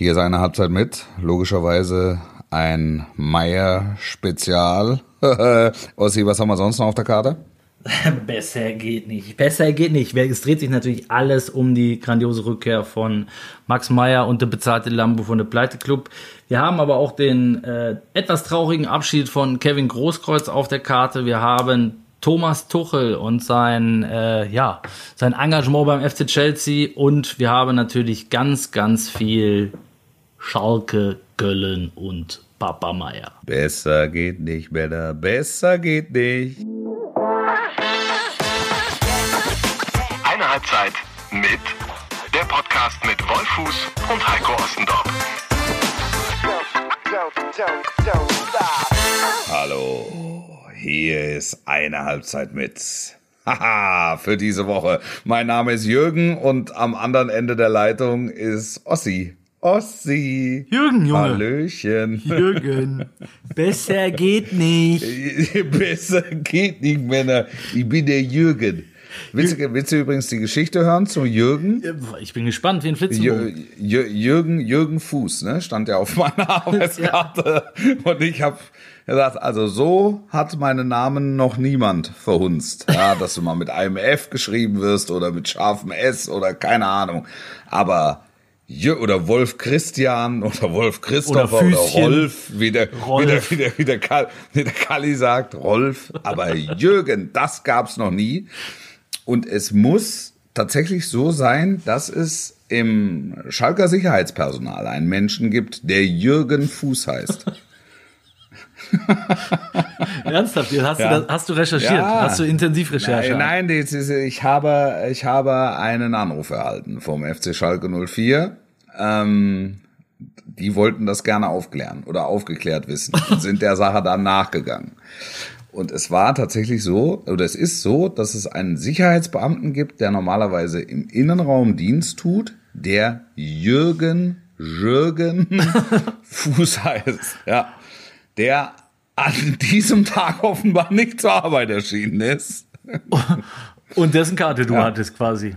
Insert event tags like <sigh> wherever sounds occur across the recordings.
Hier ist eine Halbzeit mit. Logischerweise ein Meier-Spezial. <laughs> Ossi, was haben wir sonst noch auf der Karte? <laughs> Besser geht nicht. Besser geht nicht. Es dreht sich natürlich alles um die grandiose Rückkehr von Max Meyer und der bezahlte Lambo von der Pleite Club. Wir haben aber auch den äh, etwas traurigen Abschied von Kevin Großkreuz auf der Karte. Wir haben Thomas Tuchel und sein, äh, ja, sein Engagement beim FC Chelsea und wir haben natürlich ganz, ganz viel Schalke, Göllen und Papa Meier. Besser geht nicht, Männer, besser geht nicht. Eine Halbzeit mit der Podcast mit Wolfuß und Heiko Ostendorf. Hallo, hier ist eine Halbzeit mit. Haha, für diese Woche. Mein Name ist Jürgen und am anderen Ende der Leitung ist Ossi. Ossi. Jürgen, Junge. Hallöchen. Jürgen. Besser geht nicht. <laughs> Besser geht nicht, Männer. Ich bin der Jürgen. Willst, du, willst du übrigens die Geschichte hören zu Jürgen? Ich bin gespannt wie ein Flitzebogen. Jür, Jürgen, Jürgen Fuß, ne, stand ja auf meiner <laughs> Arbeitskarte. Und ich habe gesagt, also so hat meinen Namen noch niemand verhunzt. Ja, dass du mal mit einem F geschrieben wirst oder mit scharfem S oder keine Ahnung. Aber Jö oder Wolf Christian oder Wolf Christopher Oder oder. Rolf, wie der, Rolf. Wie der, wie der, wie der, Kal, wie der Kalli sagt, Rolf. Aber Jürgen, das gab's noch nie. Und es muss tatsächlich so sein, dass es im Schalker Sicherheitspersonal einen Menschen gibt, der Jürgen Fuß heißt. <laughs> Ernsthaft, hast, Ja. du, das, hast du recherchiert? Ja. Hast du Intensivrecherche? Nein, nein, ist, ich habe, ich habe einen Anruf erhalten vom FC Schalke 04. Ähm, die wollten das gerne aufklären oder aufgeklärt wissen <laughs> und sind der Sache dann nachgegangen. Und es war tatsächlich so, oder es ist so, dass es einen Sicherheitsbeamten gibt, der normalerweise im Innenraum Dienst tut, der Jürgen Jürgen <laughs> Fuß heißt. Ja. Der an diesem Tag offenbar nicht zur Arbeit erschienen ist. <laughs> Und dessen Karte du Ja. hattest quasi.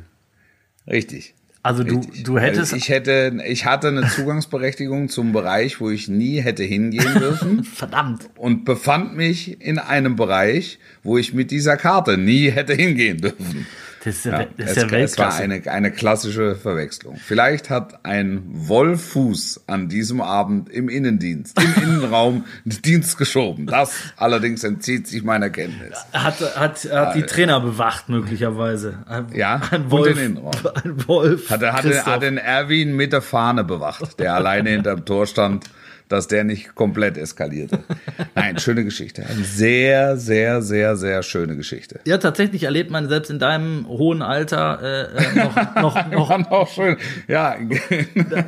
Richtig. Also du, Richtig. du hättest. Weil Ich hätte, ich hatte eine Zugangsberechtigung zum Bereich, wo ich nie hätte hingehen dürfen <laughs> verdammt. und befand mich in einem Bereich, wo ich mit dieser Karte nie hätte hingehen dürfen. Das ist ja, Ja, das ist es, ja es war Weltklasse. eine, eine klassische Verwechslung. Vielleicht hat ein Wolfuß an diesem Abend im Innendienst, im <laughs> Innenraum Dienst geschoben. Das allerdings entzieht sich meiner Kenntnis. hat, hat, hat die Trainer bewacht, möglicherweise. Ein, Ja, ein und Wolf. den Innenraum. <laughs> Ein Wolf. Hat, er- hat, hat den Erwin mit der Fahne bewacht, der alleine hinterm Tor stand, dass der nicht komplett eskalierte. Nein, schöne Geschichte. Eine sehr, sehr, sehr, sehr schöne Geschichte. ja, tatsächlich erlebt man selbst in deinem hohen Alter äh, äh, noch, noch, <laughs> noch auch schön. Ja,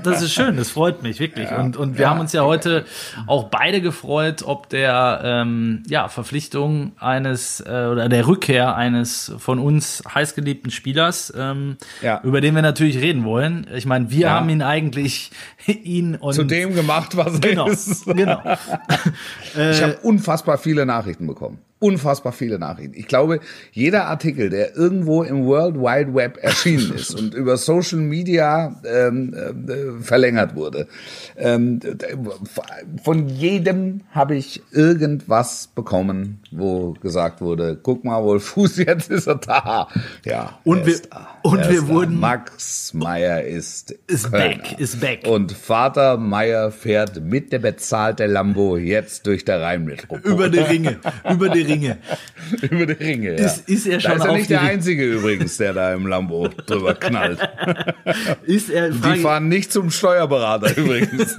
Das ist schön, das freut mich wirklich. und und wir haben uns ja heute auch beide gefreut, ob der ähm, ja, Verpflichtung eines äh, oder der Rückkehr eines von uns heißgeliebten Spielers, ähm, Ja. über den wir natürlich reden wollen. Ich meine, wir Ja. haben ihn eigentlich <laughs> ihn und zu dem gemacht, was er ist. <laughs> genau. Ich habe unfassbar viele Nachrichten bekommen. Unfassbar viele Nachrichten. Ich glaube, jeder Artikel, der irgendwo im World Wide Web erschienen ist <laughs> und über Social Media ähm, äh, verlängert wurde, ähm, von jedem habe ich irgendwas bekommen, wo gesagt wurde, guck mal, Wolfuß, <laughs> jetzt ist er da. Ja, Und wir- und wir wurden- Max Meyer ist Ist Kölner. back, ist back. Und Vater Meyer fährt mit der bezahlten Lambo jetzt durch der Rheinmetropole. über die Ringe, über die Ringe. <laughs> Über die Ringe, ja. Ist- ist er schon da ist er nicht der Ringe? Einzige übrigens, der da im Lambo <laughs> drüber knallt. Ist er, Die fahren nicht zum Steuerberater übrigens.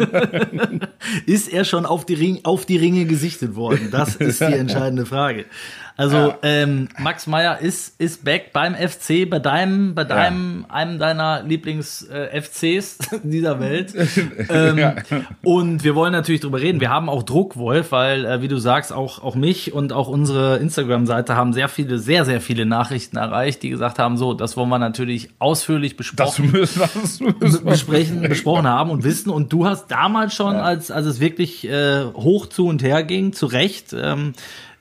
<laughs> ist er schon auf die, Ring, auf die Ringe gesichtet worden? Das ist die entscheidende Frage. Also ähm, Max Meyer ist, ist back beim FC, bei deinem, bei deinem, einem deiner Lieblings-FCs <laughs> dieser Welt. <laughs> ähm, Ja. Und wir wollen natürlich drüber reden. Wir haben auch Druck, Wolf, weil, äh, wie du sagst, auch, auch mich und auch unsere Instagram-Seite haben sehr viele, sehr, sehr viele Nachrichten erreicht, die gesagt haben, so, das wollen wir natürlich ausführlich besprochen müssen, müssen wir besprechen, besprochen haben und wissen. Und du hast damals schon, als, als es wirklich äh, hoch zu und her ging, zu Recht, ähm,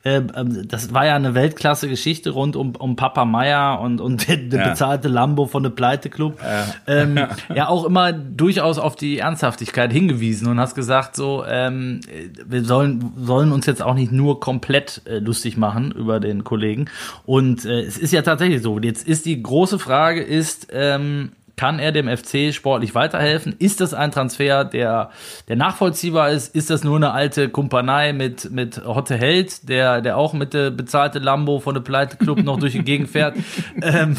äh, ähm, das war ja eine Weltklasse-Geschichte rund um, um Papa Meier und, und der, Ja. bezahlte Lambo von der Pleite-Club. Ähm, <laughs> ja, auch immer durchaus auf die Ernsthaftigkeit hingewiesen und hast gesagt, so, ähm, wir sollen, sollen uns jetzt auch nicht nur komplett äh, lustig machen über den Kollegen. Und äh, es ist ja tatsächlich so. Jetzt ist die große Frage, ist, ähm, kann er dem FC sportlich weiterhelfen? Ist das ein Transfer, der, der nachvollziehbar ist? Ist das nur eine alte Kumpanei mit, mit Hotte Held, der, der auch mit der bezahlte Lambo von der Pleite Club noch durch die Gegend fährt? <laughs> ähm,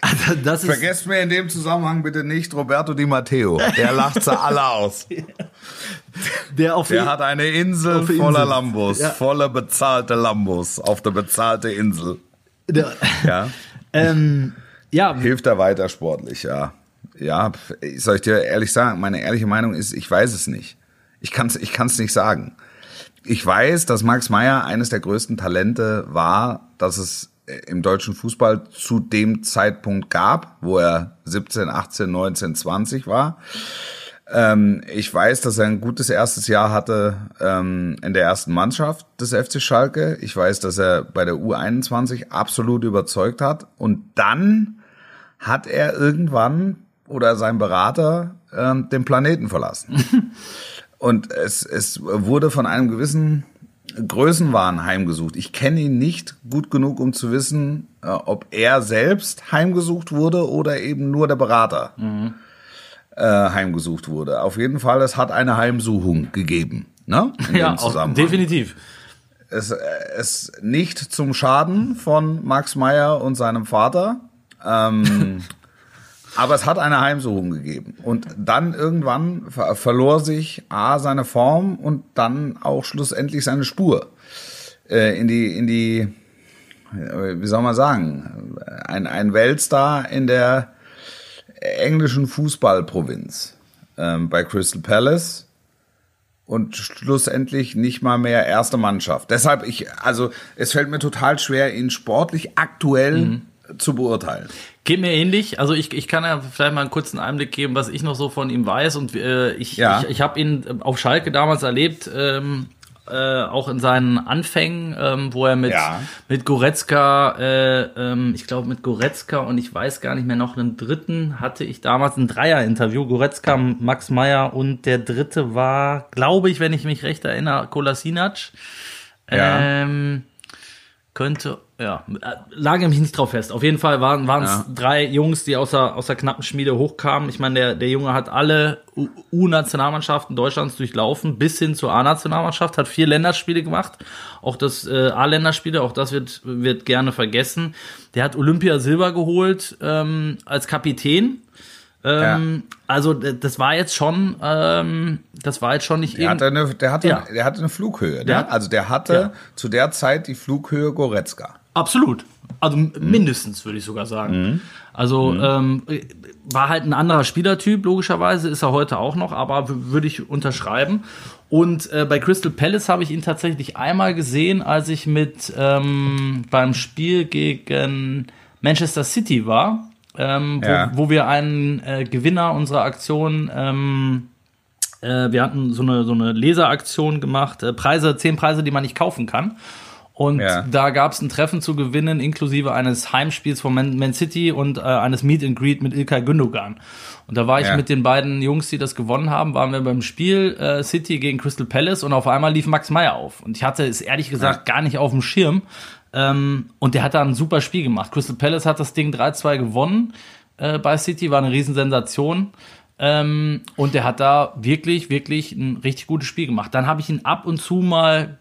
also das ist, Vergesst mir in dem Zusammenhang bitte nicht Roberto Di Matteo. Der lacht sie alle aus. <laughs> der auf Der hat eine Insel voller Insel. Lambos, Ja. voller bezahlte Lambos auf der bezahlte Insel. der, Ja. ähm, ja, Hilft er weiter sportlich, ja. Ja, soll ich dir ehrlich sagen, meine ehrliche Meinung ist, ich weiß es nicht. Ich kann es ich kann's nicht sagen. Ich weiß, dass Max Meyer eines der größten Talente war, dass es im deutschen Fußball zu dem Zeitpunkt gab, wo er 17, 18, 19, 20 war. Ähm, ich weiß, dass er ein gutes erstes Jahr hatte ähm, in der ersten Mannschaft des FC Schalke. Ich weiß, dass er bei der U21 absolut überzeugt hat. Und dann hat er irgendwann oder sein Berater ähm, den Planeten verlassen. <laughs> Und es, es wurde von einem gewissen Größenwahn heimgesucht. Ich kenne ihn nicht gut genug, um zu wissen, äh, ob er selbst heimgesucht wurde oder eben nur der Berater äh, heimgesucht wurde. Auf jeden Fall, es hat eine Heimsuchung gegeben. Ne? Ja auch, definitiv. Es, äh, es nicht zum Schaden von Max Meyer und seinem Vater. Ähm, <laughs> aber es hat eine Heimsuchung gegeben. Und dann irgendwann ver verlor sich A seine Form und dann auch schlussendlich seine Spur. Äh, in die, in die, äh, wie soll man sagen, ein, ein Weltstar in der englischen Fußballprovinz. Ähm, bei Crystal Palace und schlussendlich nicht mal mehr erste Mannschaft. Deshalb ich, also es fällt mir total schwer, ihn sportlich aktuell zu beurteilen. Geht mir ähnlich. Also ich, ich kann ja vielleicht mal einen kurzen Einblick geben, was ich noch so von ihm weiß. Und äh, ich, Ja. ich, ich habe ihn auf Schalke damals erlebt, ähm, äh, auch in seinen Anfängen, ähm, wo er mit, Ja. mit Goretzka, äh, ähm, ich glaube mit Goretzka und ich weiß gar nicht mehr noch einen dritten, hatte ich damals ein Dreier-Interview. Goretzka, Max Meyer und der dritte war, glaube ich, wenn ich mich recht erinnere, Kolasinac. Ja. Ähm, könnte, ja, lage mich nicht drauf fest. Auf jeden Fall waren waren es Ja. drei Jungs, die aus der, aus der knappen Schmiede hochkamen. Ich meine, der, der Junge hat alle U-Nationalmannschaften Deutschlands durchlaufen, bis hin zur A-Nationalmannschaft, hat vier Länderspiele gemacht. Auch das äh, A-Länderspiele, auch das wird, wird gerne vergessen. Der hat Olympia Silber geholt ähm, als Kapitän. Ähm, Also d- das war jetzt schon, ähm, das war jetzt schon nicht Der hatte eine, der hatte, Ja. der hatte eine Flughöhe. Der Ne? Also der hatte Ja. zu der Zeit die Flughöhe Goretzka. Absolut. Also m- mindestens, würde ich sogar sagen. Also ähm, war halt ein anderer Spielertyp, logischerweise, ist er heute auch noch, aber würde ich unterschreiben. Und äh, bei Crystal Palace habe ich ihn tatsächlich einmal gesehen, als ich mit ähm, beim Spiel gegen Manchester City war, ähm, wo, Ja. wo wir einen äh, Gewinner unserer Aktion ähm, äh, wir hatten so eine, so eine Leseraktion gemacht, äh, Preise, zehn Preise, die man nicht kaufen kann. Und Ja. da gab es ein Treffen zu gewinnen, inklusive eines Heimspiels von Man, Man City und äh, eines Meet and Greet mit Ilkay Gündogan. Und da war ich Ja. mit den beiden Jungs, die das gewonnen haben, waren wir beim Spiel äh, City gegen Crystal Palace und auf einmal lief Max Meyer auf. Und ich hatte es ehrlich gesagt gar nicht auf dem Schirm. Ähm, und der hat da ein super Spiel gemacht. Crystal Palace hat das Ding 3-2 gewonnen äh, bei City, war eine Riesensensation. Ähm, und der hat da wirklich, wirklich ein richtig gutes Spiel gemacht. Dann habe ich ihn ab und zu mal,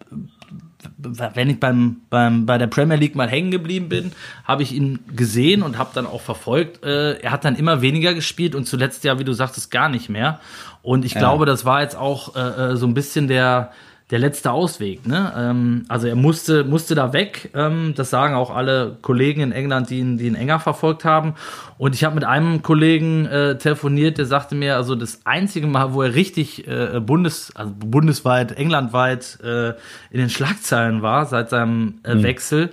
wenn ich beim, beim, bei der Premier League mal hängen geblieben bin, habe ich ihn gesehen und habe dann auch verfolgt. Äh, er hat dann immer weniger gespielt und zuletzt ja, wie du sagtest, gar nicht mehr. Und ich glaube, das war jetzt auch äh, äh, so ein bisschen der, der letzte Ausweg. Ne? Ähm, also er musste, musste da weg. Ähm, das sagen auch alle Kollegen in England, die ihn, die ihn enger verfolgt haben. Und ich habe mit einem Kollegen äh, telefoniert, der sagte mir, also das einzige Mal, wo er richtig äh, Bundes, also bundesweit, englandweit äh, in den Schlagzeilen war, seit seinem äh, Wechsel,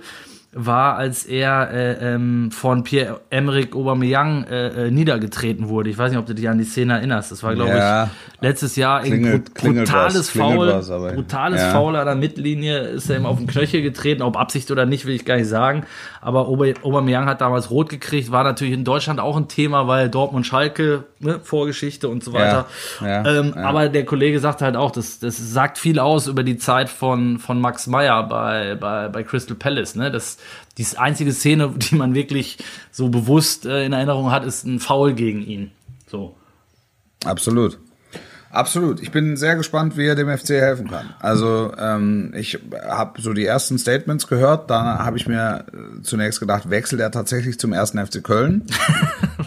war, als er äh, ähm, von Pierre-Emerick Aubameyang äh, äh, niedergetreten wurde. Ich weiß nicht, ob du dich an die Szene erinnerst. Das war, glaube Ja. ich, letztes Jahr Klingelt- brut- klingelt brutales Foul, was, brutales ja. Foul an der Mittellinie, ist er ihm auf den Knöchel getreten, ob Absicht oder nicht, will ich gar nicht sagen. Aber Aubameyang hat damals rot gekriegt, war natürlich in Deutschland auch ein Thema, weil Dortmund-Schalke, ne, Vorgeschichte und so weiter. ja, ähm. Aber der Kollege sagt halt auch, das, das sagt viel aus über die Zeit von, von Max Meyer bei, bei, bei Crystal Palace. Ne? Das, die einzige Szene, die man wirklich so bewusst äh, in Erinnerung hat, ist ein Foul gegen ihn. So. Absolut. Absolut. Ich bin sehr gespannt, wie er dem FC helfen kann. Also ähm, ich habe so die ersten Statements gehört. Da habe ich mir äh, zunächst gedacht, wechselt er tatsächlich zum ersten FC Köln? <laughs>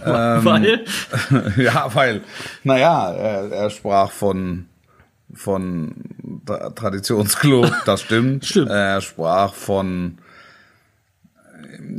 Ähm, Weil, <laughs> ja, weil, naja, er, er sprach von von Tra Traditionsclub, das stimmt. <laughs> Stimmt. Er sprach von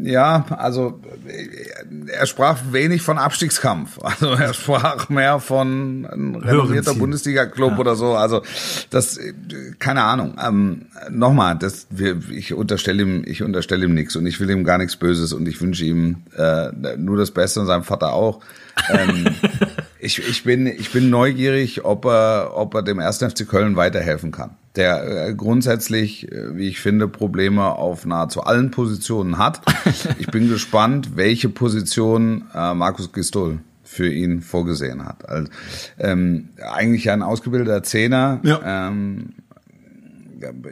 ja, also äh, er sprach wenig von Abstiegskampf. <laughs> Also er sprach mehr von einem renommierter. Bundesliga-Club oder so. Also das, äh, keine Ahnung. Ähm, Nochmal, das, wir, ich unterstelle ihm, ich unterstelle ihm nichts und ich will ihm gar nichts Böses und ich wünsche ihm äh, nur das Beste und seinem Vater auch. Ähm, <laughs> ich, ich bin, ich bin neugierig, ob er, ob er dem 1. FC Köln weiterhelfen kann. Der äh, grundsätzlich, äh, wie ich finde, Probleme auf nahezu allen Positionen hat. <laughs> Ich bin gespannt, welche Position äh, Markus Gistol für ihn vorgesehen hat. Also, ähm, eigentlich ein ausgebildeter Zehner. Ja. Ähm,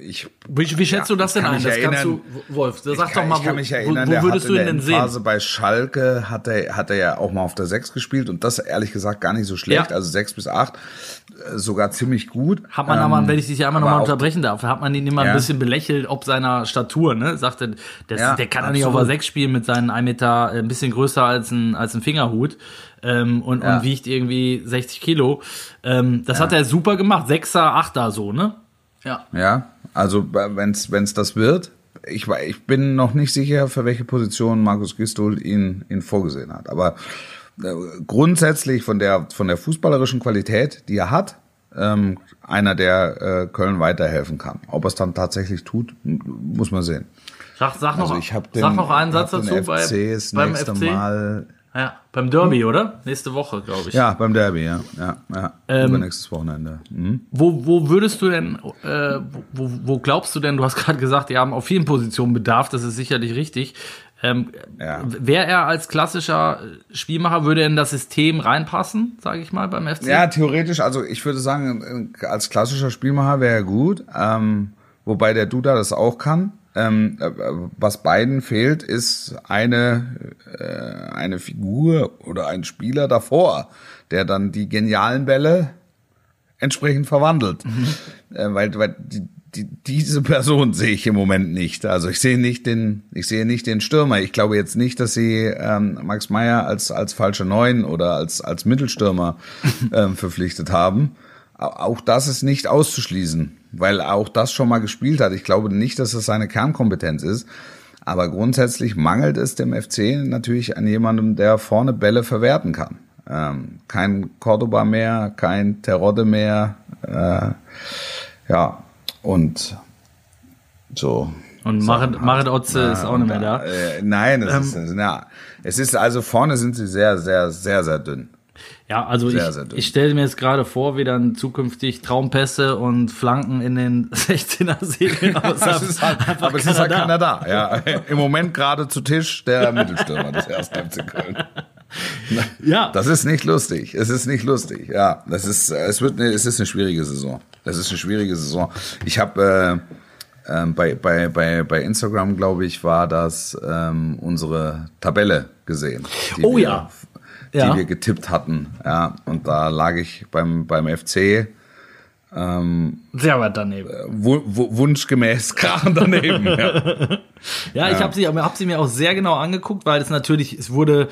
ich wie, wie schätzt Ja, du das denn kann ein? Das kannst erinnern. du, Wolf, sag ich doch kann, mal, ich kann wo, mich wo, erinnern, wo der würdest du ihn der denn sehen? Phase bei Schalke hat er, hat er ja auch mal auf der 6 gespielt und das ehrlich gesagt gar nicht so schlecht. Ja. Also 6 bis 8 äh, sogar ziemlich gut. Hat man Ähm, aber, wenn ich dich einmal nochmal unterbrechen darf, hat man ihn immer Ja. ein bisschen belächelt, ob seiner Statur, ne? Sagte, das, Ja, der kann doch nicht auf der absolut. 6 spielen mit seinen 1 Meter, äh, ein bisschen größer als ein, als ein Fingerhut. Ähm, und, und wiegt irgendwie 60 Kilo. Ähm, das hat er super gemacht. Sechser, Achter so, ne? Ja. Ja, also wenn es das wird, ich, ich bin noch nicht sicher, für welche Position Markus Gistol ihn, ihn vorgesehen hat. Aber äh, grundsätzlich von der, von der fußballerischen Qualität, die er hat, ähm, einer, der äh, Köln weiterhelfen kann. Ob er es dann tatsächlich tut, muss man sehen. Sag, sag, noch, Also ich habe den, sag noch einen Satz den dazu bei, FC das beim nächste FC. Mal. Ja, beim Derby, oder? Nächste Woche, glaube ich. Ja, beim Derby, ja. ja, ja. Ähm, Übernächstes Wochenende. Mhm. Wo, wo würdest du denn, äh, wo, wo glaubst du denn, du hast <laughs> gerade gesagt, die haben auf vielen Positionen Bedarf, das ist sicherlich richtig. Ähm, Ja. Wäre er als klassischer Spielmacher, würde er in das System reinpassen, sage ich mal, beim FC? Ja, theoretisch, also ich würde sagen, äh, als klassischer Spielmacher wäre er gut, ähm, wobei der Duda das auch kann. Ähm, äh, was beiden fehlt, ist eine, äh, eine Figur oder ein Spieler davor, der dann die genialen Bälle entsprechend verwandelt. Äh, weil weil die, die, diese Person <laughs> sehe ich im Moment nicht. Also ich sehe nicht den, ich sehe nicht den Stürmer. Ich glaube jetzt nicht, dass sie ähm, Max Meyer als als falsche Neun oder als als Mittelstürmer <laughs> ähm, verpflichtet haben. Au- Auch das ist nicht auszuschließen, weil er auch das schon mal gespielt hat. Ich glaube nicht, dass es seine Kernkompetenz ist. Aber grundsätzlich mangelt es dem FC natürlich an jemandem, der vorne Bälle verwerten kann. Ähm, kein Cordoba mehr, kein Terodde mehr. Äh, ja, und so. Und Marit, Marit Otze ist auch nicht mehr da. Äh, nein, es, ist, ja, es ist also vorne sind sie sehr, sehr, sehr, sehr dünn. Ja, also Sehr, ich, sehr ich stelle mir jetzt gerade vor, wie dann zukünftig Traumpässe und Flanken in den 16er segeln. Aber es ist halt, aber es ist halt keiner da. Ja, im Moment gerade zu Tisch der Mittelstürmer des ersten FC Köln. Ja, Das ist nicht lustig. Es ist nicht lustig. Ja, das ist, es wird, eine, es ist eine schwierige Saison. Das ist eine schwierige Saison. Ich habe äh, ähm, bei, bei, bei, bei Instagram, glaube ich, war das ähm, unsere Tabelle gesehen. Oh wir, ja. Wir getippt hatten. Ja, und da lag ich beim, beim FC sehr weit daneben. wu- wunschgemäß <laughs> krachen daneben. ja. <laughs> Ja, ich habe sie, hab sie mir auch sehr genau angeguckt, weil es natürlich, es wurde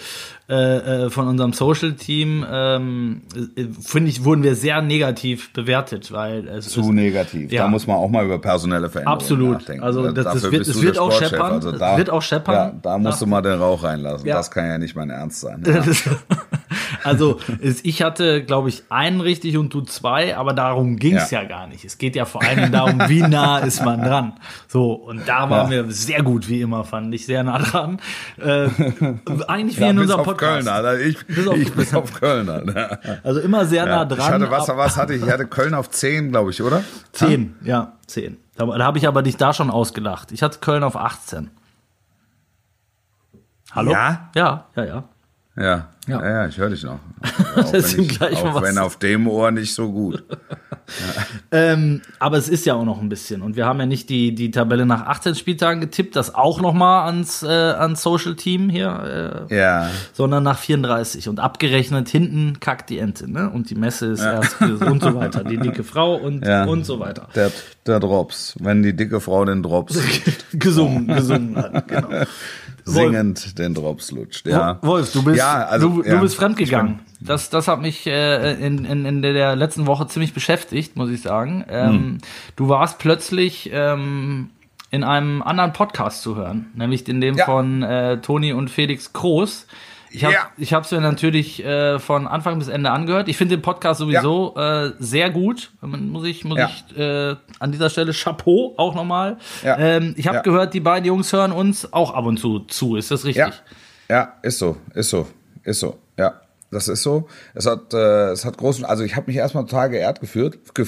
äh, äh, von unserem Social-Team, ähm, äh, finde ich, wurden wir sehr negativ bewertet, weil es Zu es, negativ. Ja. Da muss man auch mal über personelle Veränderungen Absolut. nachdenken. Also das- das wird- es wird auch scheppern. Also da, wird auch scheppern. Ja, da musst du mal den Rauch reinlassen. Ja. Das kann ja nicht mein Ernst sein. <laughs> Ja. Also ich hatte, glaube ich, einen richtig und du zwei, aber darum ging es ja. Ja. gar nicht. Es geht ja vor allem darum, wie <laughs> nah ist man dran. So, und da waren wir sehr gut, wie immer, fand ich, sehr nah dran. Äh, eigentlich wie Ja, in unserem Podcast. Köln, Alter. Ich, Bis auf- ich bis auf Köln, Alter. Also immer sehr nah Ja. dran. Ich hatte, was, was hatte ich? Ich hatte Köln auf 10, glaube ich, oder? Zehn, ja, zehn. Da, da habe ich aber dich da schon ausgelacht. Ich hatte Köln auf 18. Hallo? Ja? Ja, ja, ja. Ja, Ja. ja, ja, ich höre dich noch. <laughs> Auch, wenn, ich, auch wenn auf dem Ohr nicht so gut. <laughs> Ähm, aber es ist ja auch noch ein bisschen. Und wir haben ja nicht die, die Tabelle nach 18 Spieltagen getippt, das auch noch mal ans, äh, ans Social Team hier, äh, Ja, sondern nach 34. Und abgerechnet hinten kackt die Ente, ne? Und die Messe ist erst und so weiter. Die dicke Frau und, ja. und so weiter. Der, der Drops. Wenn die dicke Frau den Drops <laughs> gesungen, gesungen hat, genau. Singend den Drops lutscht. Ja. Wolf, du bist, ja, also, du, du ja. bist fremdgegangen. Das, das hat mich äh, in, in, in der letzten Woche ziemlich beschäftigt, muss ich sagen. Ähm, Hm. Du warst plötzlich ähm, in einem anderen Podcast zu hören, nämlich in dem Ja. von äh, Toni und Felix Kroos. Ich habe Ja. ich hab's mir natürlich äh, von Anfang bis Ende angehört. Ich finde den Podcast sowieso äh, sehr gut. Muss ich, muss Ja. ich äh, an dieser Stelle Chapeau auch nochmal. Ja. Ähm, ich habe Ja. gehört, die beiden Jungs hören uns auch ab und zu zu. Ist das richtig? Ja, ja, ist so, ist so, ist so, ja. Das ist so. Es hat, äh, es hat großen, also ich habe mich erstmal total geehrt geführt, ge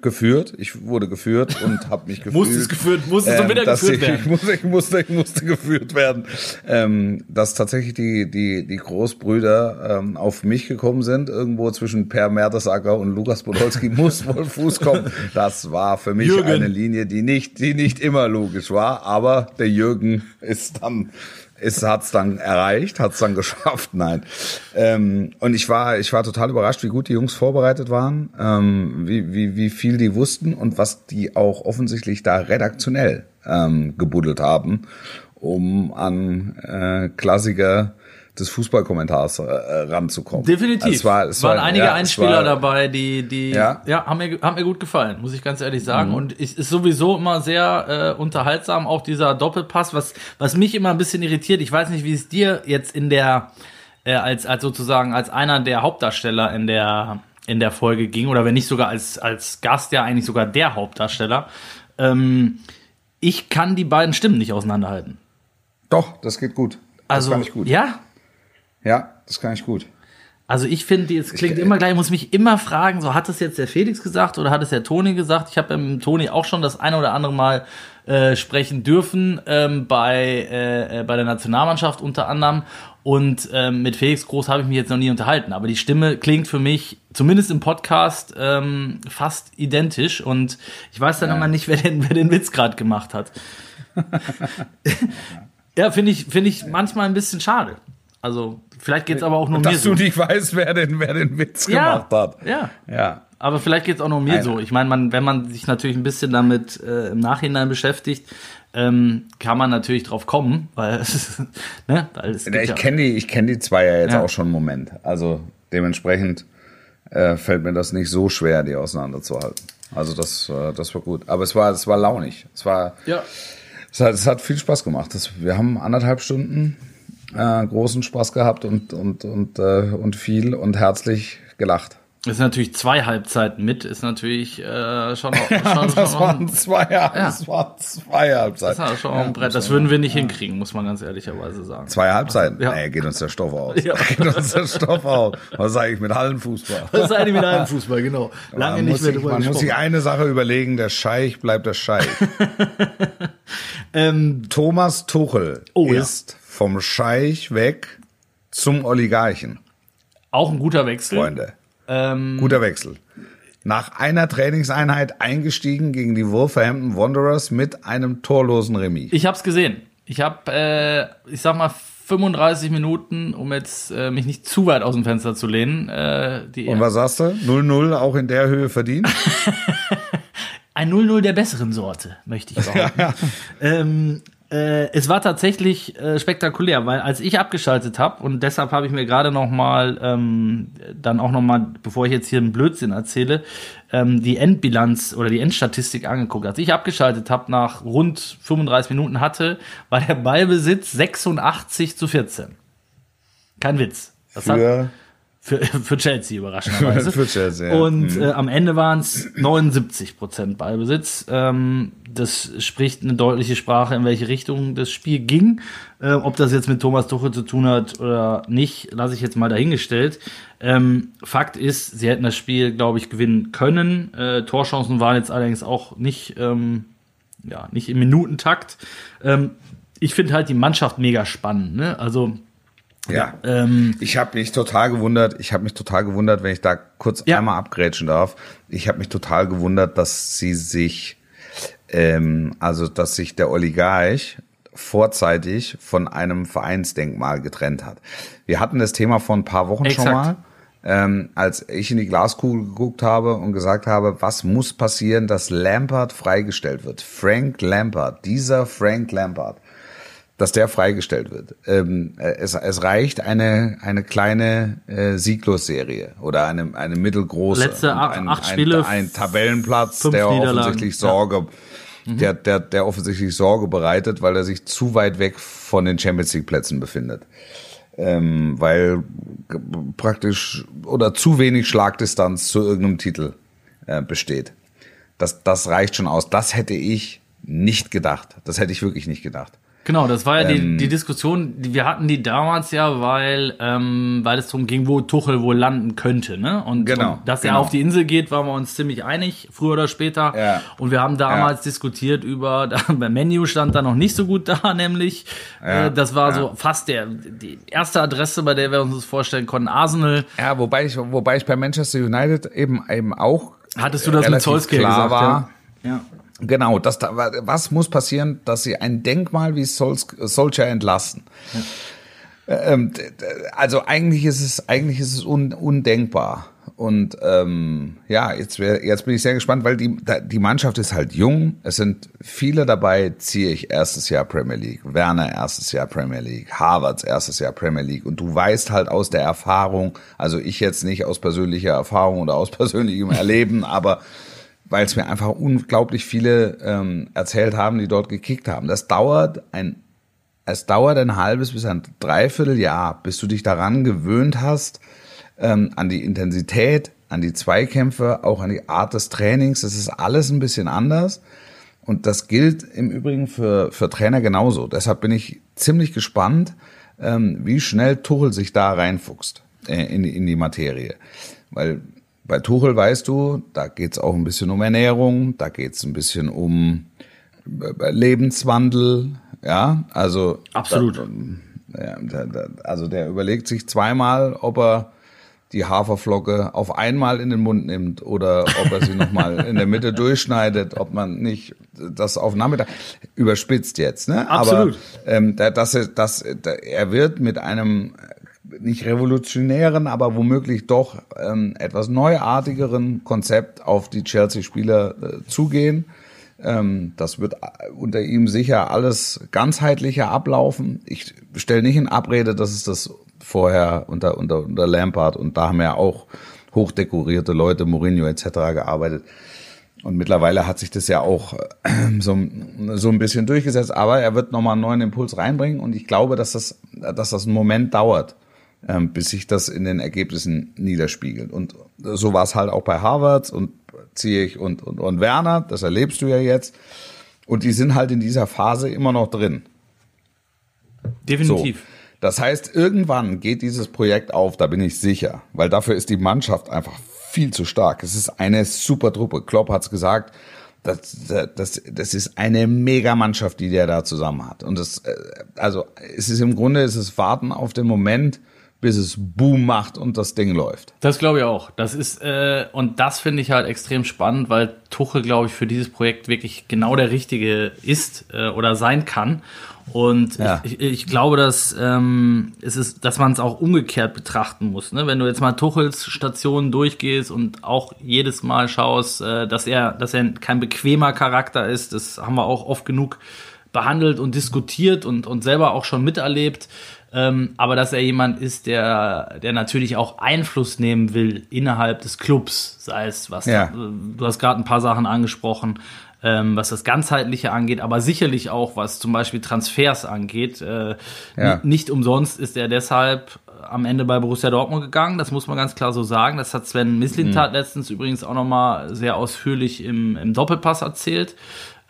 geführt. Ich wurde geführt und habe mich <laughs> gefühlt. Musstest geführt, musstest du wieder geführt ich, <laughs> werden. Ich musste, ich musste, ich musste geführt werden. Ähm, dass tatsächlich die, die, die Großbrüder ähm, auf mich gekommen sind, irgendwo zwischen Per Mertesacker und Lukas Podolski <laughs> muss wohl Fuß kommen. Das war für mich Jürgen. eine Linie, die nicht, die nicht immer logisch war, aber der Jürgen ist dann ist hat's dann erreicht, hat's dann <laughs> geschafft, nein. Ähm, und ich war, ich war total überrascht, wie gut die Jungs vorbereitet waren, ähm, wie, wie, wie viel die wussten und was die auch offensichtlich da redaktionell ähm, gebuddelt haben, um an äh, Klassiker des Fußballkommentars äh, ranzukommen. Definitiv. Also es war, es waren war, einige ja, Einspieler war, dabei, die, die ja. Ja. haben, mir, haben mir gut gefallen, muss ich ganz ehrlich Mhm. sagen. Und es ist sowieso immer sehr äh, unterhaltsam, auch dieser Doppelpass, was, was mich immer ein bisschen irritiert. Ich weiß nicht, wie es dir jetzt in der, äh, als, als sozusagen als einer der Hauptdarsteller in der, in der Folge ging, oder wenn nicht sogar als, als Gast, ja eigentlich sogar der Hauptdarsteller. Ähm, ich kann die beiden Stimmen nicht auseinanderhalten. Doch, das geht gut. Das Also, gut. ja, Ja, das kann ich gut. Also ich finde, es klingt immer gleich, ich muss mich immer fragen, so hat es jetzt der Felix gesagt oder hat es der Toni gesagt? Ich habe mit Toni auch schon das eine oder andere Mal äh, sprechen dürfen, ähm, bei, äh, äh, bei der Nationalmannschaft unter anderem. Und ähm, mit Felix Groß habe ich mich jetzt noch nie unterhalten. Aber die Stimme klingt für mich, zumindest im Podcast, ähm, fast identisch. Und ich weiß dann immer nicht, wer den, wer den Witz gerade gemacht hat. <laughs> ja, finde ich, finde ich manchmal ein bisschen schade. Also, vielleicht geht's aber auch nur mir Dass so. du nicht weißt, wer den, wer den Witz Ja, gemacht hat. ja. Ja. Aber vielleicht geht's auch nur mir Nein. so. Ich meine, man, wenn man sich natürlich ein bisschen damit äh, im Nachhinein beschäftigt, ähm, kann man natürlich drauf kommen, weil <laughs> es, ist, ne, es gibt Ja, ich kenne die, ich kenne die zwei ja jetzt Ja. auch schon einen Moment. Also dementsprechend äh, fällt mir das nicht so schwer, die auseinanderzuhalten. Also das, äh, das war gut. Aber es war, es war launig. Es war, ja. es hat, es hat viel Spaß gemacht. Das, wir haben anderthalb Stunden äh, großen Spaß gehabt und und und äh, und viel und herzlich gelacht. Das ist natürlich zwei Halbzeiten mit, ist natürlich äh, schon, <laughs> auch- schon, Das schon, waren zwei, das waren zwei das Halbzeiten. ist schon ein Brett. Das würden wir nicht hinkriegen, muss man ganz ehrlicherweise sagen. Zwei Halbzeiten? Ja. Nee, geht uns der Stoff aus. <laughs> Ja. <laughs> Geht uns der Stoff aus. Was sage ich mit Hallenfußball? Das ist eigentlich mit einem Fußball, genau. Lange nicht muss mehr sich, drüber man muss sich eine Sache überlegen, der Scheich bleibt der Scheich. Ähm, Thomas Tuchel Oh, ja. ist vom Scheich weg zum Oligarchen, auch ein guter Wechsel. Freunde. Ähm, Guter Wechsel. Nach einer Trainingseinheit eingestiegen gegen die Wolverhampton Wanderers mit einem torlosen Remis. Ich habe es gesehen. Ich habe, äh, ich sag mal, 35 Minuten, um jetzt äh, mich nicht zu weit aus dem Fenster zu lehnen. Äh, die Und was sagst du? 0-0 auch in der Höhe verdient? <laughs> Ein 0-0 der besseren Sorte, möchte ich <laughs> behaupten. ähm, äh, es war tatsächlich äh, spektakulär, weil als ich abgeschaltet habe und deshalb habe ich mir gerade noch mal ähm, dann auch noch mal, bevor ich jetzt hier einen Blödsinn erzähle, ähm, die Endbilanz oder die Endstatistik angeguckt. Als ich abgeschaltet habe nach rund 35 Minuten hatte, war der Ballbesitz 86 zu 14. Kein Witz. Das hat Für <laughs> Für, Chelsea überraschenderweise. <laughs> Für Chelsea, ja. Und äh, am Ende waren es 79 Prozent Ballbesitz. Ähm, das spricht eine deutliche Sprache, in welche Richtung das Spiel ging. Äh, ob das jetzt mit Thomas Tuchel zu tun hat oder nicht, lasse ich jetzt mal dahingestellt. Ähm, Fakt ist, sie hätten das Spiel, glaube ich, gewinnen können. Äh, Torchancen waren jetzt allerdings auch nicht, ähm, ja, nicht im Minutentakt. Ähm, ich finde halt die Mannschaft mega spannend. Ne? Also Ja. ähm, Ich habe mich total gewundert, ich habe mich total gewundert, wenn ich da kurz Ja. einmal abgrätschen darf. Ich habe mich total gewundert, dass sie sich, ähm, also dass sich der Oligarch vorzeitig von einem Vereinsdenkmal getrennt hat. Wir hatten das Thema vor ein paar Wochen schon Exakt. mal. Ähm, als ich in die Glaskugel geguckt habe und gesagt habe, was muss passieren, dass Lampard freigestellt wird. Frank Lampard, dieser Frank Lampard dass der freigestellt wird. Ähm, es, es reicht eine, eine kleine äh, Sieglos-Serie oder eine, eine mittelgroße. Letzte acht- ein, acht ein, Spiele, Ein Tabellenplatz, fünf der offensichtlich Ja. Sorge, der, der, der offensichtlich Sorge bereitet, weil er sich zu weit weg von den Champions League Plätzen befindet. Ähm, weil praktisch oder zu wenig Schlagdistanz zu irgendeinem Titel äh, besteht. Das, das reicht schon aus. Das hätte ich nicht gedacht. Das hätte ich wirklich nicht gedacht. Genau, das war ja Ähm, die, die Diskussion, die, wir hatten die damals ja, weil, ähm, weil es darum ging, wo Tuchel wohl landen könnte. Ne? Und, Genau, und dass genau. er auf die Insel geht, waren wir uns ziemlich einig, früher oder später. Ja. Und wir haben damals diskutiert über, <laughs> da, beim Menu stand da noch nicht so gut da, nämlich, Ja, äh, das war ja. so fast der, die erste Adresse, bei der wir uns das vorstellen konnten, Arsenal. Ja, wobei ich, wobei ich bei Manchester United eben eben auch Hattest du das mit Solskjaer gesagt? war. Ja. Ja. Genau, das da, was muss passieren, dass sie ein Denkmal wie Solskjaer entlassen? Ähm, d- d- also eigentlich ist es eigentlich ist es un, undenkbar. Und ähm, ja, jetzt, wär, jetzt bin ich sehr gespannt, weil die, die Mannschaft ist halt jung. Es sind viele dabei, ziehe ich erstes Jahr Premier League, Werner erstes Jahr Premier League, Harvards erstes Jahr Premier League. Und du weißt halt aus der Erfahrung, also ich jetzt nicht aus persönlicher Erfahrung oder aus <laughs> persönlichem Erleben, aber weil es mir einfach unglaublich viele ähm, erzählt haben, die dort gekickt haben. Das dauert ein, es dauert ein halbes bis ein Dreivierteljahr, bis du dich daran gewöhnt hast, ähm, an die Intensität, an die Zweikämpfe, auch an die Art des Trainings. Das ist alles ein bisschen anders. Und das gilt im Übrigen für, für Trainer genauso. Deshalb bin ich ziemlich gespannt, ähm, wie schnell Tuchel sich da reinfuchst äh, in, in die Materie. Weil bei Tuchel weißt du, da geht's auch ein bisschen um Ernährung, da geht's ein bisschen um äh, Lebenswandel, ja, also Absolut. Da, ja, da, da, also der überlegt sich zweimal, ob er die Haferflocke auf einmal in den Mund nimmt oder ob er sie nochmal in der Mitte durchschneidet, ob man nicht das auf Nachmittag überspitzt jetzt, ne? Absolut. Aber ähm, da, das, das, da, er wird mit einem nicht revolutionären, aber womöglich doch ähm, etwas neuartigeren Konzept auf die Chelsea-Spieler äh, zugehen. Ähm, das wird äh, unter ihm sicher alles ganzheitlicher ablaufen. Ich stelle nicht in Abrede, dass es das vorher unter, unter, unter Lampard und da haben ja auch hochdekorierte Leute, Mourinho etc. gearbeitet. Und mittlerweile hat sich das ja auch äh, so, so ein bisschen durchgesetzt, aber er wird nochmal einen neuen Impuls reinbringen und ich glaube, dass das, dass das einen Moment dauert, bis sich das in den Ergebnissen niederspiegelt. Und so war es halt auch bei Harvard und Ziech und, und, und Werner, das erlebst du ja jetzt. Und die sind halt in dieser Phase immer noch drin. So. Definitiv. Das heißt, irgendwann geht dieses Projekt auf, da bin ich sicher, weil dafür ist die Mannschaft einfach viel zu stark. Es ist eine super Truppe. Klopp hat's gesagt, das, das, das ist eine Mega-Mannschaft, die der da zusammen hat. Und das, äh, also es ist im Grunde, es ist Warten auf den Moment, bis es Boom macht und das Ding läuft. Das glaube ich auch. Das ist, äh, und das finde ich halt extrem spannend, weil Tuchel, glaube ich, für dieses Projekt wirklich genau der Richtige ist äh, oder sein kann. Und Ja. ich, ich, ich glaube, dass ähm, es ist, dass man es auch umgekehrt betrachten muss. Ne? Wenn du jetzt mal Tuchels Stationen durchgehst und auch jedes Mal schaust, äh, dass er, dass er kein bequemer Charakter ist, das haben wir auch oft genug behandelt und diskutiert und, und selber auch schon miterlebt. Ähm, aber dass er jemand ist, der, der natürlich auch Einfluss nehmen will innerhalb des Clubs, sei es was, Ja. du hast gerade ein paar Sachen angesprochen, ähm, was das Ganzheitliche angeht, aber sicherlich auch, was zum Beispiel Transfers angeht. Äh, Ja. Nicht umsonst ist er deshalb am Ende bei Borussia Dortmund gegangen, das muss man ganz klar so sagen. Das hat Sven Mislintat mhm. letztens übrigens auch nochmal sehr ausführlich im, im Doppelpass erzählt.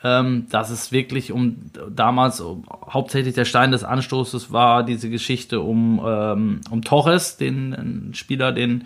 Ähm, dass es wirklich um damals um, hauptsächlich der Stein des Anstoßes war, diese Geschichte um, ähm, um Torres, den Spieler, den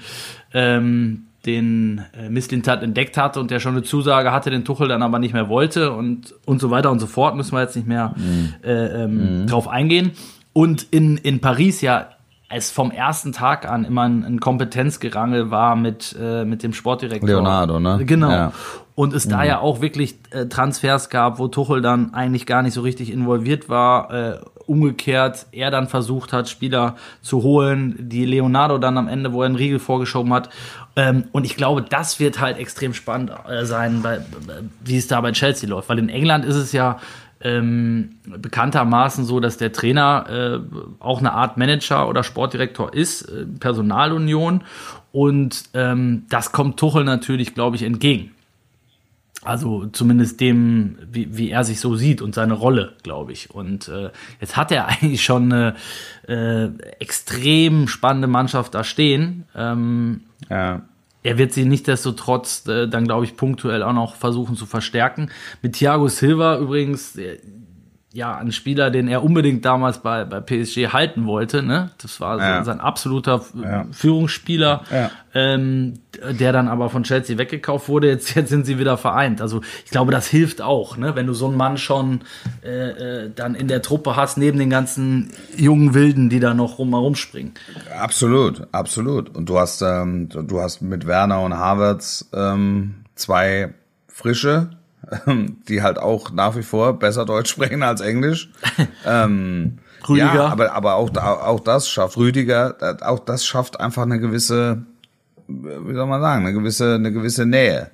ähm, den äh, Mislintat entdeckt hatte und der schon eine Zusage hatte, den Tuchel dann aber nicht mehr wollte und, und so weiter und so fort, müssen wir jetzt nicht mehr mhm. äh, ähm, mhm. drauf eingehen. Und in, in Paris ja es vom ersten Tag an immer ein, ein Kompetenzgerangel war mit, äh, mit dem Sportdirektor. Leonardo, ne? Genau. Ja. Und es mhm. da ja auch wirklich äh, Transfers gab, wo Tuchel dann eigentlich gar nicht so richtig involviert war. Äh, umgekehrt er dann versucht hat, Spieler zu holen, die Leonardo dann am Ende, wo er einen Riegel vorgeschoben hat. Ähm, und ich glaube, das wird halt extrem spannend äh, sein, bei, wie es da bei Chelsea läuft. Weil in England ist es ja ähm, bekanntermaßen so, dass der Trainer äh, auch eine Art Manager oder Sportdirektor ist, äh, Personalunion. Und ähm, das kommt Tuchel natürlich, glaube ich, entgegen. Also zumindest dem, wie, wie er sich so sieht und seine Rolle, glaube ich. Und äh, jetzt hat er <laughs> eigentlich schon eine äh, extrem spannende Mannschaft da stehen. Ähm, ja. Er wird sie nichtsdestotrotz äh, dann, glaube ich, punktuell auch noch versuchen zu verstärken. Mit Thiago Silva übrigens, ja, ein Spieler, den er unbedingt damals bei, bei PSG halten wollte. Ne? Das war ja. sein absoluter ja. Führungsspieler, ja. ähm, der dann aber von Chelsea weggekauft wurde. Jetzt, jetzt sind sie wieder vereint. Also ich glaube, das hilft auch, ne? wenn du so einen Mann schon äh, äh, dann in der Truppe hast, neben den ganzen jungen Wilden, die da noch rum rumspringen. Absolut, absolut. Und du hast, ähm, du hast mit Werner und Havertz ähm, zwei frische <laughs> die halt auch nach wie vor besser Deutsch sprechen als Englisch. <laughs> ähm, Rüdiger. Ja, aber, aber auch, auch das schafft Rüdiger, auch das schafft einfach eine gewisse, wie soll man sagen, eine gewisse, eine gewisse Nähe.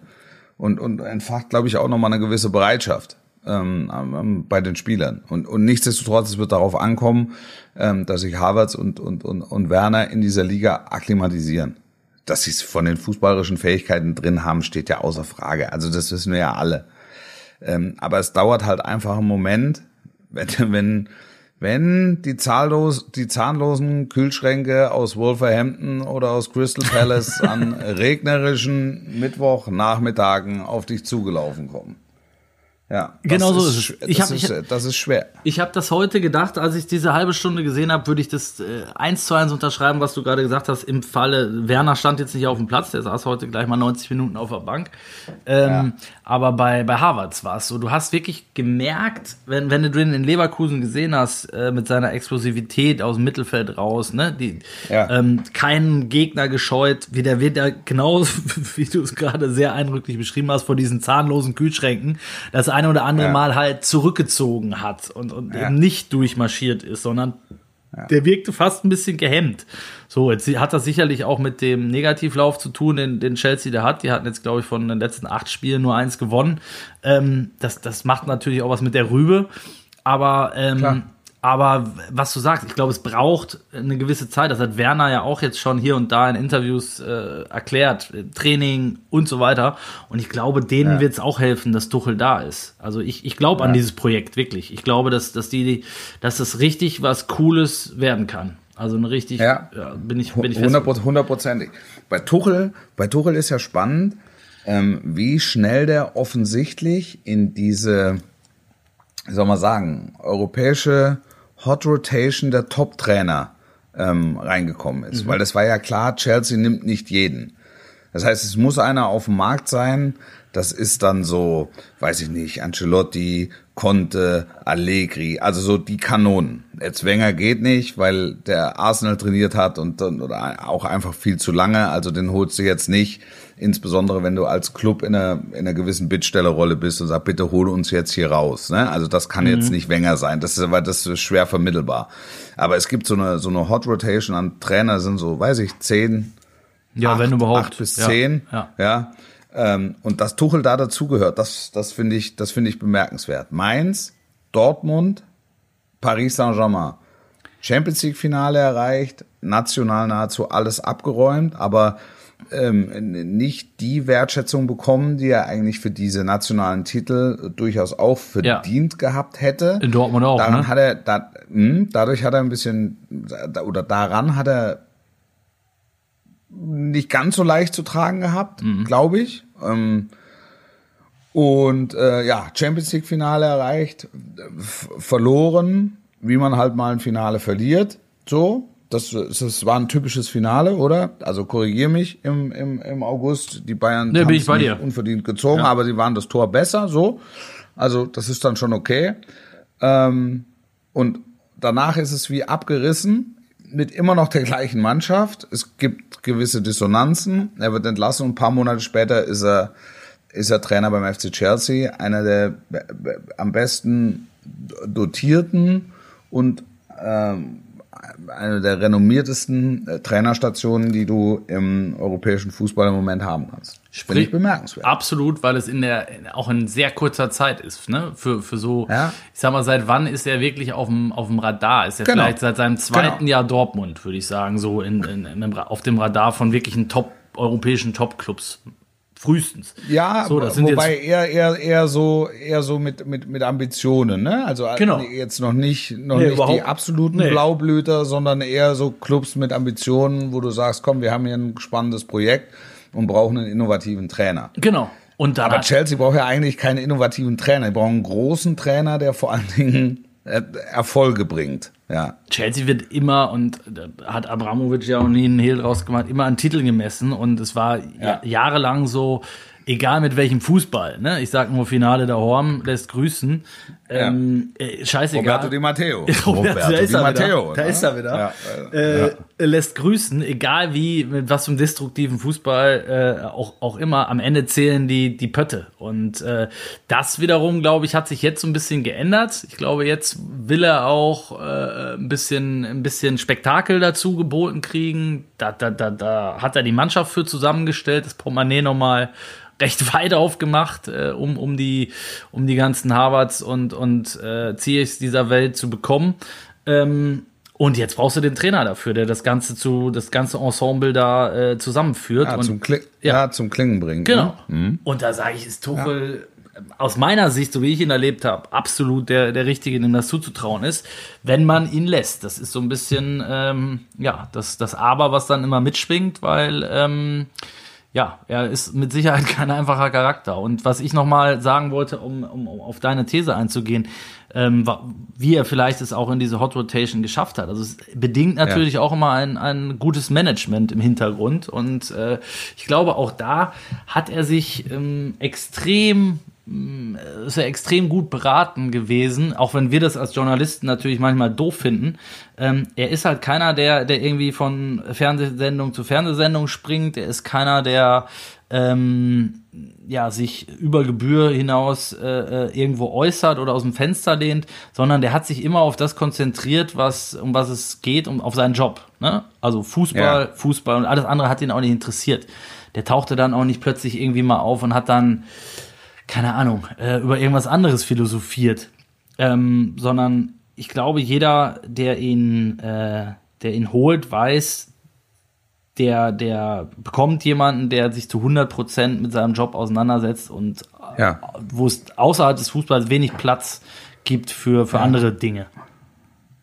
Und, und entfacht, glaube ich, auch nochmal eine gewisse Bereitschaft ähm, bei den Spielern. Und, und nichtsdestotrotz, es wird darauf ankommen, ähm, dass sich Havertz und, und, und, und Werner in dieser Liga akklimatisieren. Dass sie es von den fußballerischen Fähigkeiten drin haben, steht ja außer Frage. Also das wissen wir ja alle. Ähm, aber es dauert halt einfach einen Moment, <laughs> wenn, wenn, wenn die, zahllos, die zahnlosen Kühlschränke aus Wolverhampton oder aus Crystal Palace an <laughs> regnerischen Mittwochnachmittagen auf dich zugelaufen kommen. Ja, genau so ist es. Ich hab, ist, ich, das ist schwer. Ich habe das heute gedacht, als ich diese halbe Stunde gesehen habe, würde ich das äh, eins zu eins unterschreiben, was du gerade gesagt hast. Im Falle Werner stand jetzt nicht auf dem Platz, der saß heute gleich mal 90 Minuten auf der Bank. Ähm, ja. Aber bei bei Harvards war es so. Du hast wirklich gemerkt, wenn wenn du den in Leverkusen gesehen hast äh, mit seiner Explosivität aus dem Mittelfeld raus, ne, die ja. ähm, keinen Gegner gescheut, wie der wird ja genau <laughs> wie du es gerade sehr eindrücklich beschrieben hast vor diesen zahnlosen Kühlschränken. Das eine oder andere ja. Mal halt zurückgezogen hat und, und ja. eben nicht durchmarschiert ist, sondern ja. der wirkte fast ein bisschen gehemmt. So, jetzt hat das sicherlich auch mit dem Negativlauf zu tun, den, den Chelsea da hat. Die hatten jetzt, glaube ich, von den letzten acht Spielen nur eins gewonnen. Ähm, das, das macht natürlich auch was mit der Rübe. Aber ähm, aber was du sagst, ich glaube, es braucht eine gewisse Zeit. Das hat Werner ja auch jetzt schon hier und da in Interviews äh, erklärt, Training und so weiter. Und ich glaube, denen ja. wird es auch helfen, dass Tuchel da ist. Also ich, ich glaube ja. an dieses Projekt wirklich. Ich glaube, dass, dass die, dass das richtig was Cooles werden kann. Also eine richtig, ja, ja bin ich, bin ich hundertprozentig. Bei Tuchel, bei Tuchel ist ja spannend, ähm, wie schnell der offensichtlich in diese, wie soll man sagen, europäische Hot Rotation der Top-Trainer ähm, reingekommen ist. Mhm. Weil das war ja klar, Chelsea nimmt nicht jeden. Das heißt, es muss einer auf dem Markt sein. Das ist dann so, weiß ich nicht, Ancelotti, Conte, Allegri, also so die Kanonen. Jetzt Wenger geht nicht, weil der Arsenal trainiert hat und, und oder auch einfach viel zu lange. Also den holst du jetzt nicht insbesondere wenn du als Club in einer, in einer gewissen Bittstellerrolle bist und sagst, bitte hole uns jetzt hier raus. Ne? Also das kann mhm. jetzt nicht Wenger sein, das ist aber das ist schwer vermittelbar. Aber es gibt so eine so eine Hot Rotation an Trainer sind so, weiß ich, zehn, ja, acht, wenn überhaupt, acht bis zehn, ja. ja. ja. Ähm, und dass Tuchel da dazugehört, das das finde ich das finde ich bemerkenswert. Mainz, Dortmund, Paris Saint-Germain. Champions League Finale erreicht, national nahezu alles abgeräumt, aber ähm, nicht die Wertschätzung bekommen, die er eigentlich für diese nationalen Titel durchaus auch verdient ja. gehabt hätte. In Dortmund auch. Daran ne? hat er, da, mh, dadurch hat er ein bisschen, oder daran hat er nicht ganz so leicht zu tragen gehabt, mhm. glaube ich. Ähm, und äh, ja, Champions League Finale erreicht, verloren, wie man halt mal ein Finale verliert. So, das, das war ein typisches Finale, oder? Also korrigier mich im, im, im August. Die Bayern nee, haben es nicht unverdient gezogen, ja. aber sie waren das Tor besser, so. Also das ist dann schon okay. Ähm, und danach ist es wie abgerissen mit immer noch der gleichen Mannschaft. Es gibt gewisse Dissonanzen. Er wird entlassen und ein paar Monate später ist er, ist er Trainer beim FC Chelsea. Einer der am besten dotierten und ähm, eine der renommiertesten äh, Trainerstationen, die du im europäischen Fußball im Moment haben kannst. Finde ich bemerkenswert. Absolut, weil es in der auch in sehr kurzer Zeit ist, ne? Für, für so, ja. ich sag mal, seit wann ist er wirklich auf dem, auf dem Radar? Ist er genau. vielleicht seit seinem zweiten genau. Jahr Dortmund, würde ich sagen, so in, in, in, auf dem Radar von wirklichen Top europäischen Top-Clubs frühestens. Ja, so, das sind wobei eher eher eher so eher so mit mit mit Ambitionen, ne? Also äh, genau. jetzt noch nicht noch nee, nicht die absoluten nee. Blaublüter, sondern eher so Clubs mit Ambitionen, wo du sagst, komm, wir haben hier ein spannendes Projekt und brauchen einen innovativen Trainer. Genau. Und Aber Chelsea braucht ja eigentlich keinen innovativen Trainer. Die brauchen einen großen Trainer, der vor allen Dingen Erfolge bringt. Ja. Chelsea wird immer, und hat Abramovic ja auch nie einen Hehl draus gemacht, immer an Titeln gemessen. Und es war ja. jahrelang so, egal mit welchem Fußball. Ne? Ich sag nur Finale der Horm lässt grüßen. Ja. Ähm, äh, scheißegal. Roberto Di Matteo. <laughs> Roberto, da ist Di Matteo. Da ne? ist er wieder. Ja, äh, ja. Lässt grüßen, egal wie, mit was einem destruktiven Fußball äh, auch, auch immer. Am Ende zählen die, die Pötte. Und äh, das wiederum, glaube ich, hat sich jetzt so ein bisschen geändert. Ich glaube, jetzt will er auch äh, ein, bisschen, ein bisschen Spektakel dazu geboten kriegen. Da, da, da, da hat er die Mannschaft für zusammengestellt, das Portemonnaie nochmal recht <laughs> weit aufgemacht, äh, um, um, die, um die ganzen Harvards und, und äh, Ziehs dieser Welt zu bekommen. Ähm, und jetzt brauchst du den Trainer dafür, der das ganze zu das ganze Ensemble da äh, zusammenführt ja, und zum Kling, ja. ja. zum Klingen bringt. Genau. Ne? Mhm. Und da sage ich, ist Tuchel ja. aus meiner Sicht, so wie ich ihn erlebt habe, absolut der der richtige, dem das zuzutrauen ist, wenn man ihn lässt. Das ist so ein bisschen ähm, ja das das Aber, was dann immer mitschwingt, weil ähm, ja, er ist mit Sicherheit <laughs> kein einfacher Charakter. Und was ich nochmal sagen wollte, um, um, um auf deine These einzugehen, ähm, wie er vielleicht es auch in diese Hot Rotation geschafft hat. Also es bedingt natürlich ja. auch immer ein, ein gutes Management im Hintergrund. Und äh, ich glaube, auch da hat er sich ähm, extrem ist er extrem gut beraten gewesen, auch wenn wir das als Journalisten natürlich manchmal doof finden. Ähm, er ist halt keiner, der, der irgendwie von Fernsehsendung zu Fernsehsendung springt. Er ist keiner, der ähm, ja, sich über Gebühr hinaus äh, äh, irgendwo äußert oder aus dem Fenster lehnt, sondern der hat sich immer auf das konzentriert, was, um was es geht, um auf seinen Job. Ne? Also Fußball, ja. Fußball und alles andere hat ihn auch nicht interessiert. Der tauchte dann auch nicht plötzlich irgendwie mal auf und hat dann keine Ahnung, äh, über irgendwas anderes philosophiert, ähm, sondern ich glaube, jeder, der ihn, äh, der ihn holt, weiß, der, der bekommt jemanden, der sich zu 100 Prozent mit seinem Job auseinandersetzt und ja. wo es außerhalb des Fußballs wenig Platz gibt für, für ja. andere Dinge.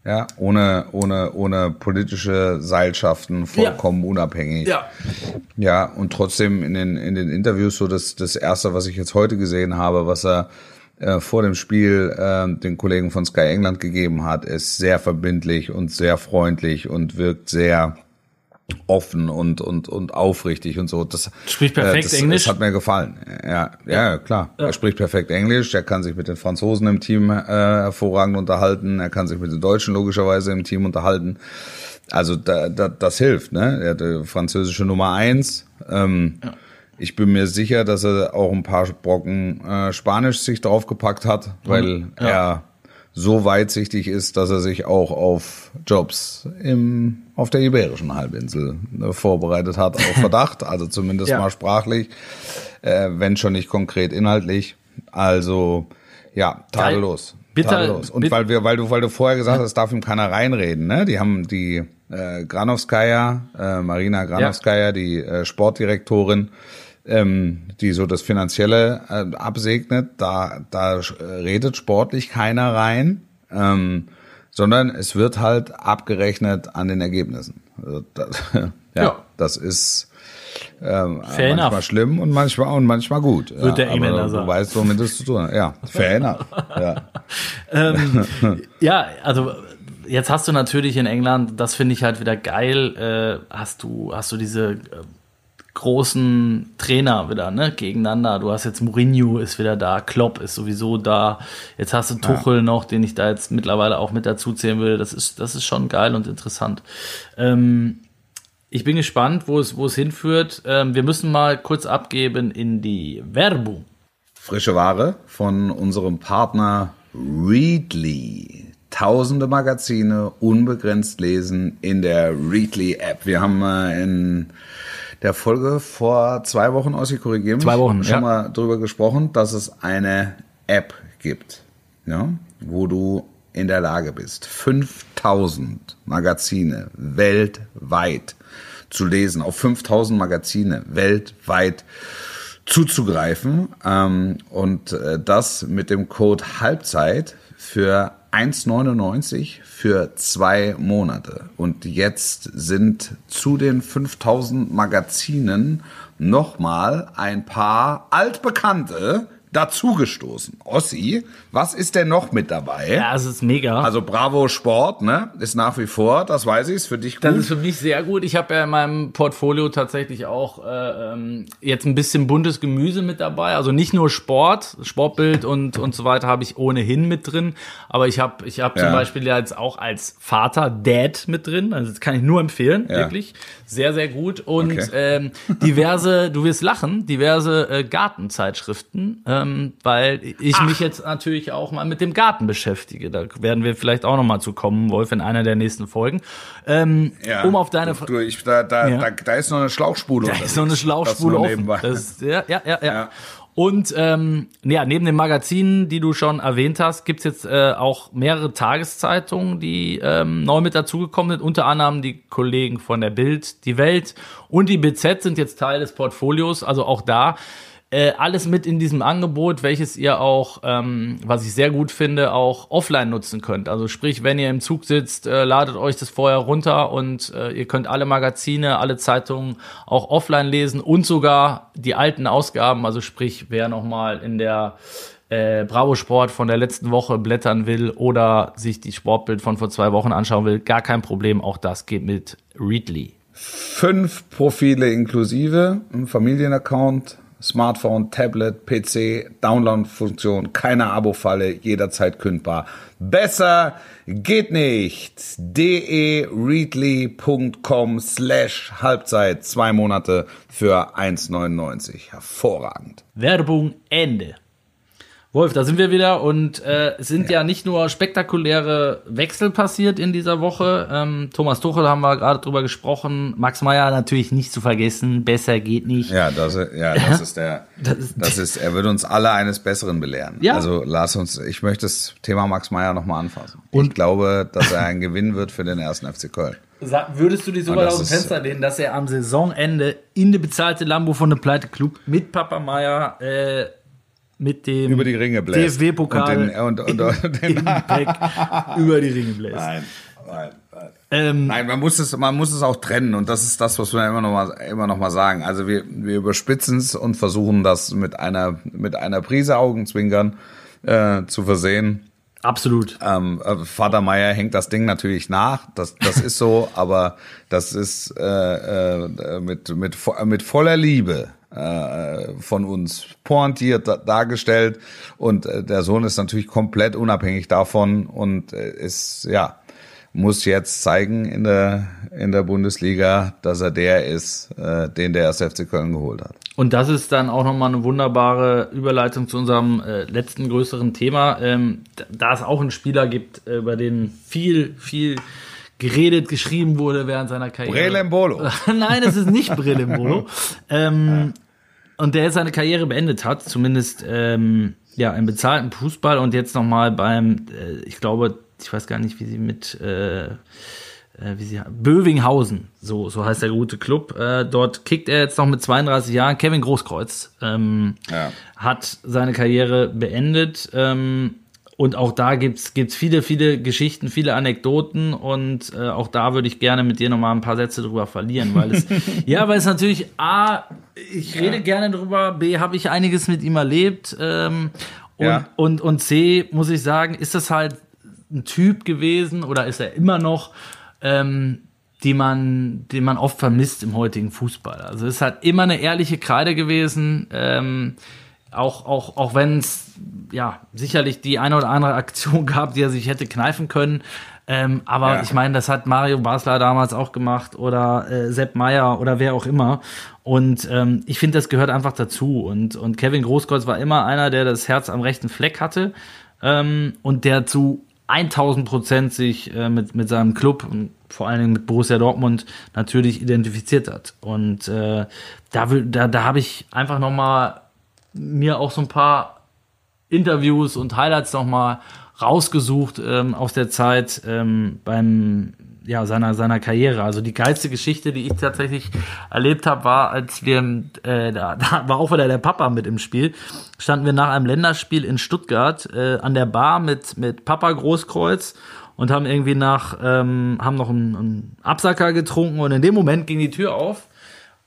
Ja, ohne, ohne, ohne politische Seilschaften, vollkommen ja. unabhängig. Ja. Ja, und trotzdem in den, in den Interviews so das, das erste, was ich jetzt heute gesehen habe, was er äh, vor dem Spiel äh, den Kollegen von Sky England gegeben hat, ist sehr verbindlich und sehr freundlich und wirkt sehr offen und und und aufrichtig und so. Das spricht perfekt äh, das, Englisch. Das hat mir gefallen. Ja, ja, ja klar. Ja. Er spricht perfekt Englisch. Er kann sich mit den Franzosen im Team äh, hervorragend unterhalten. Er kann sich mit den Deutschen logischerweise im Team unterhalten. Also da, da, das hilft. Ne, er hat die französische Nummer eins. Ähm, ja. Ich bin mir sicher, dass er auch ein paar Brocken äh, Spanisch sich draufgepackt hat, weil er so weitsichtig ist, dass er sich auch auf Jobs im, auf der Iberischen Halbinsel äh, vorbereitet hat, auf <laughs> Verdacht, also zumindest ja. mal sprachlich, äh, wenn schon nicht konkret inhaltlich. Also ja, tadellos. Bitter, tadellos. Und weil wir, weil du, weil du vorher gesagt hast, darf ihm keiner reinreden, ne? Die haben die äh, Granovskaya, äh, Marina Granovskaya, ja. die äh, Sportdirektorin, ähm, die so das Finanzielle äh, absegnet. Da, da redet sportlich keiner rein, ähm, sondern es wird halt abgerechnet an den Ergebnissen. Also das, <laughs> ja, ja, das ist ähm, fair manchmal enough. schlimm und manchmal und manchmal gut. Wird ja, der Engländer sagen. Du weißt, womit es zu tun hat. Ja, <laughs> fair enough. Ja. <laughs> ähm, ja, also jetzt hast du natürlich in England, das finde ich halt wieder geil, äh, hast du hast du diese äh, großen Trainer wieder, ne, gegeneinander. Du hast jetzt Mourinho ist wieder da, Klopp ist sowieso da. Jetzt hast du Tuchel ja. noch, den ich da jetzt mittlerweile auch mit dazu zählen will. Das ist, das ist schon geil und interessant. Ähm, ich bin gespannt, wo es, wo es hinführt. Ähm, wir müssen mal kurz abgeben in die Werbung. Frische Ware von unserem Partner Readly. Tausende Magazine unbegrenzt lesen in der Readly App. Wir haben äh, in der Folge vor zwei Wochen, Ossi, korrigieren Zwei Wochen, schon ja. mal drüber gesprochen, dass es eine App gibt, ja, wo du in der Lage bist, 5000 Magazine weltweit zu lesen, auf 5000 Magazine weltweit zuzugreifen ähm, und äh, das mit dem Code Halbzeit für 1,99 für zwei Monate. Und jetzt sind zu den 5000 Magazinen nochmal ein paar altbekannte dazugestoßen. Ossi, was ist denn noch mit dabei? Ja, es ist mega. Also Bravo Sport, ne, ist nach wie vor, das weiß ich, ist für dich gut. Das ist für mich sehr gut. Ich habe ja in meinem Portfolio tatsächlich auch äh, ähm, jetzt ein bisschen buntes Gemüse mit dabei. Also nicht nur Sport, Sportbild und und so weiter habe ich ohnehin mit drin. Aber ich habe ich habe ja. zum Beispiel ja jetzt auch als Vater Dad mit drin. Also das kann ich nur empfehlen, ja. wirklich sehr sehr gut und okay. ähm, diverse, du wirst lachen, diverse äh, Gartenzeitschriften. Äh, ähm, weil ich Ach. mich jetzt natürlich auch mal mit dem Garten beschäftige. Da werden wir vielleicht auch noch mal zu kommen, Wolf, in einer der nächsten Folgen. Ähm, ja, um auf deine ich, da, da, ja. da, da, ist noch eine Schlauchspule. Da ist noch eine Schlauchspule offen. Das, ja, ja, ja, ja. ja. Und ähm, ja, neben den Magazinen, die du schon erwähnt hast, gibt's jetzt äh, auch mehrere Tageszeitungen, die ähm, neu mit dazugekommen sind. Unter anderem die Kollegen von der Bild, die Welt und die BZ sind jetzt Teil des Portfolios. Also auch da äh, alles mit in diesem Angebot, welches ihr auch, ähm, was ich sehr gut finde, auch offline nutzen könnt. Also sprich, wenn ihr im Zug sitzt, äh, ladet euch das vorher runter und äh, ihr könnt alle Magazine, alle Zeitungen auch offline lesen und sogar die alten Ausgaben. Also sprich, wer nochmal in der äh, Bravo Sport von der letzten Woche blättern will oder sich die Sportbild von vor zwei Wochen anschauen will, gar kein Problem. Auch das geht mit Readly. Fünf Profile inklusive, ein Familienaccount, Smartphone, Tablet, PC, Download-Funktion, keine Abo-Falle, jederzeit kündbar. Besser geht nicht. dereadly.com slash Halbzeit, zwei Monate für 1,99. Hervorragend. Werbung Ende. Wolf, da sind wir wieder und äh, es sind ja. ja. nicht nur spektakuläre Wechsel passiert in dieser Woche. Ähm, Thomas Tuchel haben wir gerade drüber gesprochen. Max Meyer natürlich nicht zu vergessen. Besser geht nicht. Ja, das, ja, <laughs> das ist der. Das ist, das ist, er wird uns alle eines Besseren belehren. Ja. Also lass uns. Ich möchte das Thema Max Meyer nochmal anfassen. Und ich glaube, dass er ein <laughs> Gewinn wird für den ersten FC Köln. Würdest du dich so weit aus dem Fenster lehnen, dass er am Saisonende in die bezahlte Lambo von dem Pleite Club mit Papa Meyer äh, mit dem über die Ringe. DFB-Pokal und, und, und, und den über die Ringe bläst. Nein, nein, nein. Ähm, nein, man muss es, man muss es auch trennen und das ist das, was wir immer noch mal, immer noch mal sagen. Also wir, wir überspitzen es und versuchen das mit einer, mit einer Prise Augenzwinkern äh, zu versehen. Absolut. Ähm, äh, Vater Meier hängt das Ding natürlich nach, das, das ist so, <laughs> aber das ist äh, äh, mit, mit, mit voller Liebe von uns pointiert dargestellt und äh, der Sohn ist natürlich komplett unabhängig davon und äh, ist ja muss jetzt zeigen in der in der Bundesliga, dass er der ist, äh, den der erste FC Köln geholt hat. Und das ist dann auch nochmal eine wunderbare Überleitung zu unserem äh, letzten größeren Thema, ähm, da es auch einen Spieler gibt, äh, über den viel viel geredet, geschrieben wurde während seiner Karriere. Brelembolo. <laughs> Nein, es ist nicht Brelembolo. <laughs> ähm, und der jetzt seine Karriere beendet hat, zumindest ähm, ja im bezahlten Fußball und jetzt nochmal beim, äh, ich glaube, ich weiß gar nicht, wie sie mit äh, äh, wie sie Bövinghausen, so, so heißt der gute Club. Äh, dort kickt er jetzt noch mit 32 Jahren. Kevin Großkreuz ähm, Ja. hat seine Karriere beendet. Ähm, und auch da gibt's gibt's viele, viele Geschichten, viele Anekdoten und äh, auch da würde ich gerne mit dir nochmal ein paar Sätze drüber verlieren, weil es, <laughs> ja, weil es natürlich, A, ich rede gerne drüber, B, habe ich einiges mit ihm erlebt ähm, und, Ja. und, und C, muss ich sagen, ist das halt ein Typ gewesen oder ist er immer noch, ähm, die man, den man oft vermisst im heutigen Fußball. Also es ist halt immer eine ehrliche Kreide gewesen, ähm, auch, auch, auch wenn es ja sicherlich die eine oder andere Aktion <laughs> gab, die er sich hätte kneifen können. Ähm, aber Ja. ich meine, das hat Mario Basler damals auch gemacht oder äh, Sepp Meier oder wer auch immer. Und ähm, ich finde, das gehört einfach dazu. Und, und Kevin Großkreuz war immer einer, der das Herz am rechten Fleck hatte ähm, und der zu 1000 Prozent sich äh, mit, mit seinem Club und vor allen Dingen mit Borussia Dortmund natürlich identifiziert hat. Und äh, da, da, da habe ich einfach noch mal mir auch so ein paar Interviews und Highlights noch mal rausgesucht ähm, aus der Zeit ähm, beim ja seiner seiner Karriere. Also die geilste Geschichte, die ich tatsächlich erlebt habe, war, als wir äh, da, <laughs> da war auch wieder der Papa mit im Spiel. Standen wir nach einem Länderspiel in Stuttgart äh, an der Bar mit mit Papa Großkreuz und haben irgendwie nach ähm, haben noch einen, einen Absacker getrunken und in dem Moment ging die Tür auf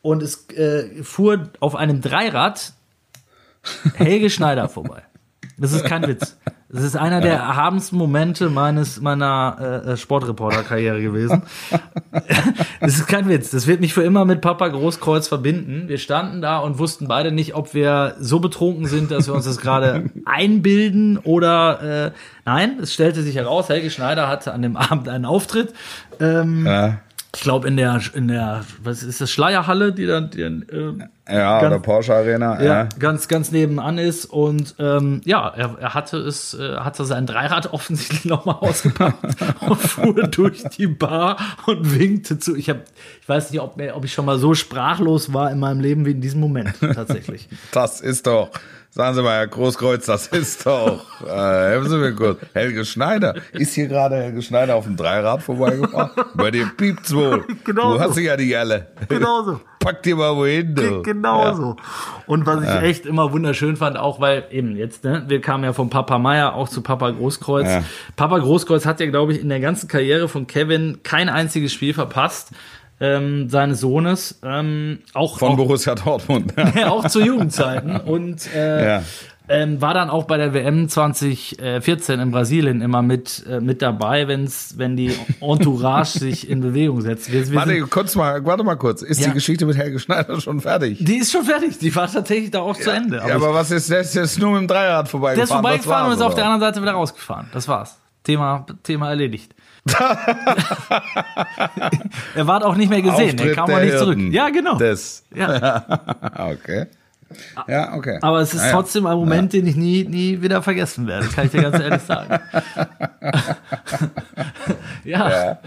und es äh, fuhr auf einem Dreirad Helge Schneider vorbei. Das ist kein Witz. Das ist einer der erhabensten Momente meines meiner äh, Sportreporter-Karriere gewesen. <laughs> Das ist kein Witz. Das wird mich für immer mit Papa Großkreuz verbinden. Wir standen da und wussten beide nicht, ob wir so betrunken sind, dass wir uns das gerade <laughs> einbilden oder äh, nein. Es stellte sich heraus, Helge Schneider hatte an dem Abend einen Auftritt. Ähm, Ja, ich glaube in der in der was ist das Schleierhalle, die dann die, äh, ja Ganz- oder Porsche Arena. ja, Ja. ganz, ganz nebenan ist. Und ähm, ja, er, er hatte es, äh, hatte sein Dreirad <laughs> offensichtlich nochmal ausgepackt <laughs> und fuhr durch die Bar und winkte zu. Ich habe, ich weiß nicht, ob, ob ich schon mal so sprachlos war in meinem Leben wie in diesem Moment tatsächlich. <laughs> Das ist doch, sagen Sie mal, Herr Großkreuz, das ist doch, äh, helfen Sie mir kurz, Helge Schneider. Ist hier gerade Helge Schneider auf dem Dreirad vorbeigefahren? Bei dir piept's wohl. Genau du hast sie ja nicht alle. Genau so. Pack dir mal wohin, du. Genau Ja. so. Und was ich echt immer wunderschön fand, auch weil eben jetzt, ne, wir kamen ja von Papa Meier auch zu Papa Großkreuz. Ja. Papa Großkreuz hat ja, glaube ich, in der ganzen Karriere von Kevin kein einziges Spiel verpasst. Ähm, seines Sohnes, ähm, auch, Von auch, Borussia Dortmund. ja, <laughs> auch zu Jugendzeiten und äh, Ja. Ähm, war dann auch bei der WM 2014 in Brasilien immer mit, äh, mit dabei, wenn's, wenn die Entourage <laughs> sich in Bewegung setzt. Wir, wir Warte, sind, kurz mal, warte mal kurz. Ist Ja. die Geschichte mit Helge Schneider schon fertig? die ist schon fertig, die war tatsächlich da auch zu Ende. ja, aber was ist, der ist jetzt nur mit dem Dreirad Der vorbeigefahren? ist vorbeigefahren und ist auf der anderen Seite wieder rausgefahren. Das war's. Thema, Thema erledigt. <laughs> er war auch nicht mehr gesehen. Auftritt er kam der auch nicht zurück. Hirten. Ja, genau. Das. Ja. <laughs> Okay. Ja, okay. Aber es ist Naja. trotzdem ein Moment, den ich nie, nie wieder vergessen werde. Kann ich dir ganz ehrlich sagen. <laughs> ja.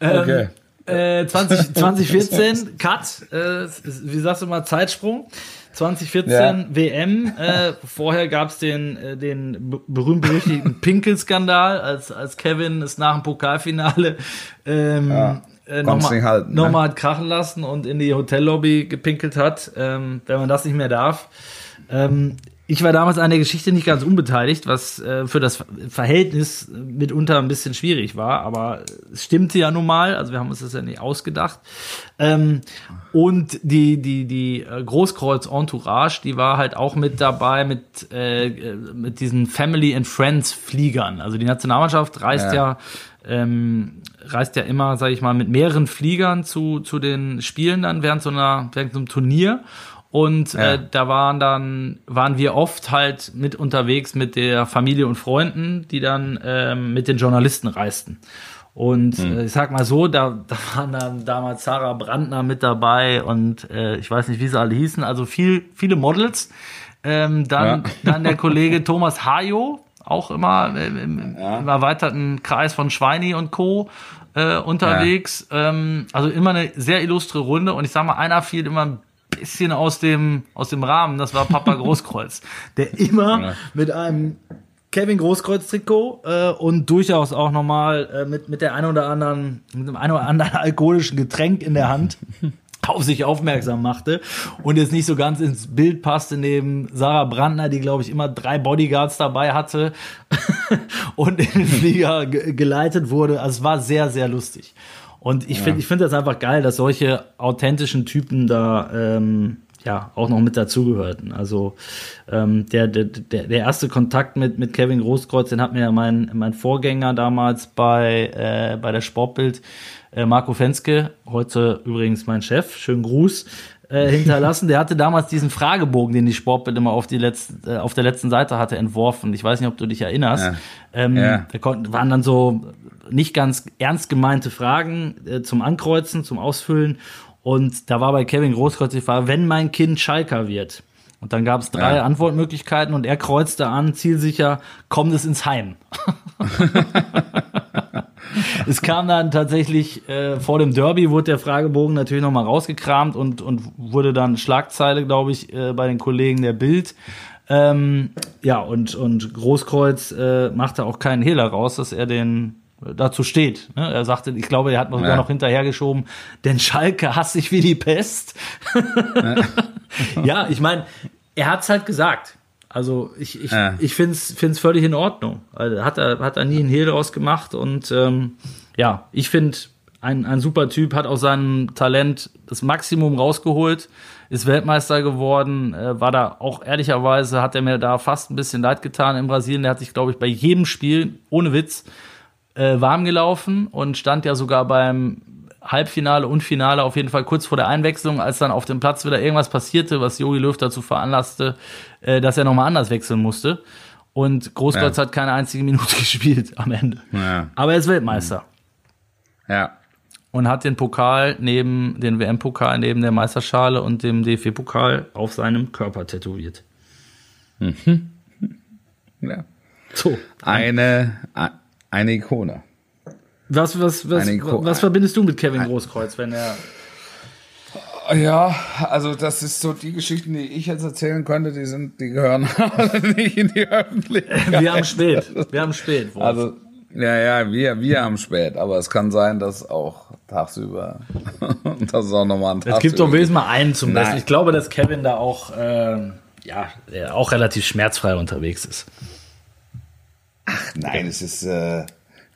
Ja. Okay. Äh, 20, 2014, Cut, äh, wie sagst du mal, Zeitsprung. 2014 Ja. WM. Äh, vorher gab's den, äh, den be- berühmt-berüchtigten Pinkel-Skandal, als, als Kevin es nach dem Pokalfinale ähm, Ja. Äh, nochmal halten, noch ne? mal hat krachen lassen und in die Hotellobby gepinkelt hat, ähm, wenn man das nicht mehr darf. Ähm, ich war damals an der Geschichte nicht ganz unbeteiligt, was äh, für das Verhältnis mitunter ein bisschen schwierig war, aber es stimmte ja nun mal, also wir haben uns das ja nicht ausgedacht. Ähm, und die, die, die äh, Großkreuz Entourage, die war halt auch mit dabei mit, äh, äh, mit diesen Family and Friends Fliegern. Also die Nationalmannschaft reist ja, Ja. ähm, reist ja immer, sage ich mal, mit mehreren Fliegern zu, zu den Spielen dann während so einer während so einem Turnier. Und Ja. äh, da waren dann waren wir oft halt mit unterwegs mit der Familie und Freunden, die dann ähm, mit den Journalisten reisten. Und äh, ich sag mal so, da, da waren dann damals Sarah Brandner mit dabei und äh, ich weiß nicht, wie sie alle hießen, also viel, viele Models. Ähm, dann, Ja. <laughs> dann der Kollege Thomas Hajo, auch immer im, im, im erweiterten Kreis von Schweini und Co. Äh, unterwegs. Ähm, also immer eine sehr illustre Runde und ich sag mal, einer fiel immer ein bisschen aus dem, aus dem Rahmen, das war Papa <laughs> Großkreuz, der immer Ja. mit einem Kevin Großkreuz-Trikot äh, und durchaus auch nochmal äh, mit, mit der ein oder anderen, mit dem ein oder anderen alkoholischen Getränk in der Hand <laughs> auf sich aufmerksam machte und jetzt nicht so ganz ins Bild passte neben Sarah Brandner, die glaube ich immer drei Bodyguards dabei hatte <laughs> und in den Flieger geleitet wurde. Also es war sehr, sehr lustig. Und ich ja. finde ich finde das einfach geil, dass solche authentischen Typen da ähm, ja auch noch mit dazugehörten. Also ähm, der, der, der, der erste Kontakt mit, mit Kevin Großkreuz, den hat mir ja mein, mein Vorgänger damals bei, äh, bei der Sportbild äh, Marco Fenske, heute übrigens mein Chef, schönen Gruß, äh, hinterlassen. Der hatte damals diesen Fragebogen, den die Sportbild immer auf, die letzte, äh, auf der letzten Seite hatte, entworfen. Ich weiß nicht, ob du dich erinnerst. Ja. Ähm, ja. Da konnten, waren dann so nicht ganz ernst gemeinte Fragen äh, zum Ankreuzen, zum Ausfüllen. Und da war bei Kevin Großkreuz die Frage, wenn mein Kind Schalker wird. Und dann gab es drei ja. Antwortmöglichkeiten und er kreuzte an, zielsicher, kommt es ins Heim. <laughs> es kam dann tatsächlich äh, vor dem Derby, wurde der Fragebogen natürlich nochmal rausgekramt und, und wurde dann Schlagzeile, glaube ich, äh, bei den Kollegen der Bild. Ähm, ja, und, und Großkreuz äh, machte auch keinen Hehler raus, dass er den dazu steht. Ne? Er sagte, ich glaube, er hat sogar ja. noch hinterhergeschoben, denn Schalke hasst sich wie die Pest. ja. <laughs> <laughs> ja, ich meine, er hat's halt gesagt. Also ich, ich, ja. ich finde es völlig in Ordnung. Also hat er, hat er nie einen Hehl draus gemacht und ähm, ja, ich finde, ein, ein super Typ, hat aus seinem Talent das Maximum rausgeholt, ist Weltmeister geworden, äh, war da auch ehrlicherweise, hat er mir da fast ein bisschen leid getan in Brasilien. Der hat sich, glaube ich, bei jedem Spiel, ohne Witz, äh, warm gelaufen und stand ja sogar beim Halbfinale und Finale auf jeden Fall kurz vor der Einwechslung, als dann auf dem Platz wieder irgendwas passierte, was Jogi Löw dazu veranlasste, äh, dass er nochmal anders wechseln musste. Und Großkreuz ja. hat keine einzige Minute <laughs> gespielt am Ende. Ja. Aber er ist Weltmeister. Ja. Und hat den Pokal neben, den WM-Pokal neben der Meisterschale und dem DFB-Pokal auf seinem Körper tätowiert. Mhm. <laughs> Ja. So. Eine, eine Ikone. Was, was, was, was verbindest du mit Kevin Großkreuz, wenn er. Ja, also das ist so die Geschichten, die ich jetzt erzählen könnte, die sind, die gehören <laughs> nicht in die Öffentlichkeit. Wir haben spät. Wir haben spät. Wolf. Also ja, ja, wir, wir haben spät, aber es kann sein, dass auch tagsüber, <laughs> das ist auch nochmal ein Tag. Es gibt doch wenigstens mal einen zum Besten. Ich glaube, dass Kevin da auch, äh, ja, auch relativ schmerzfrei unterwegs ist. Ach nein, es ist, äh,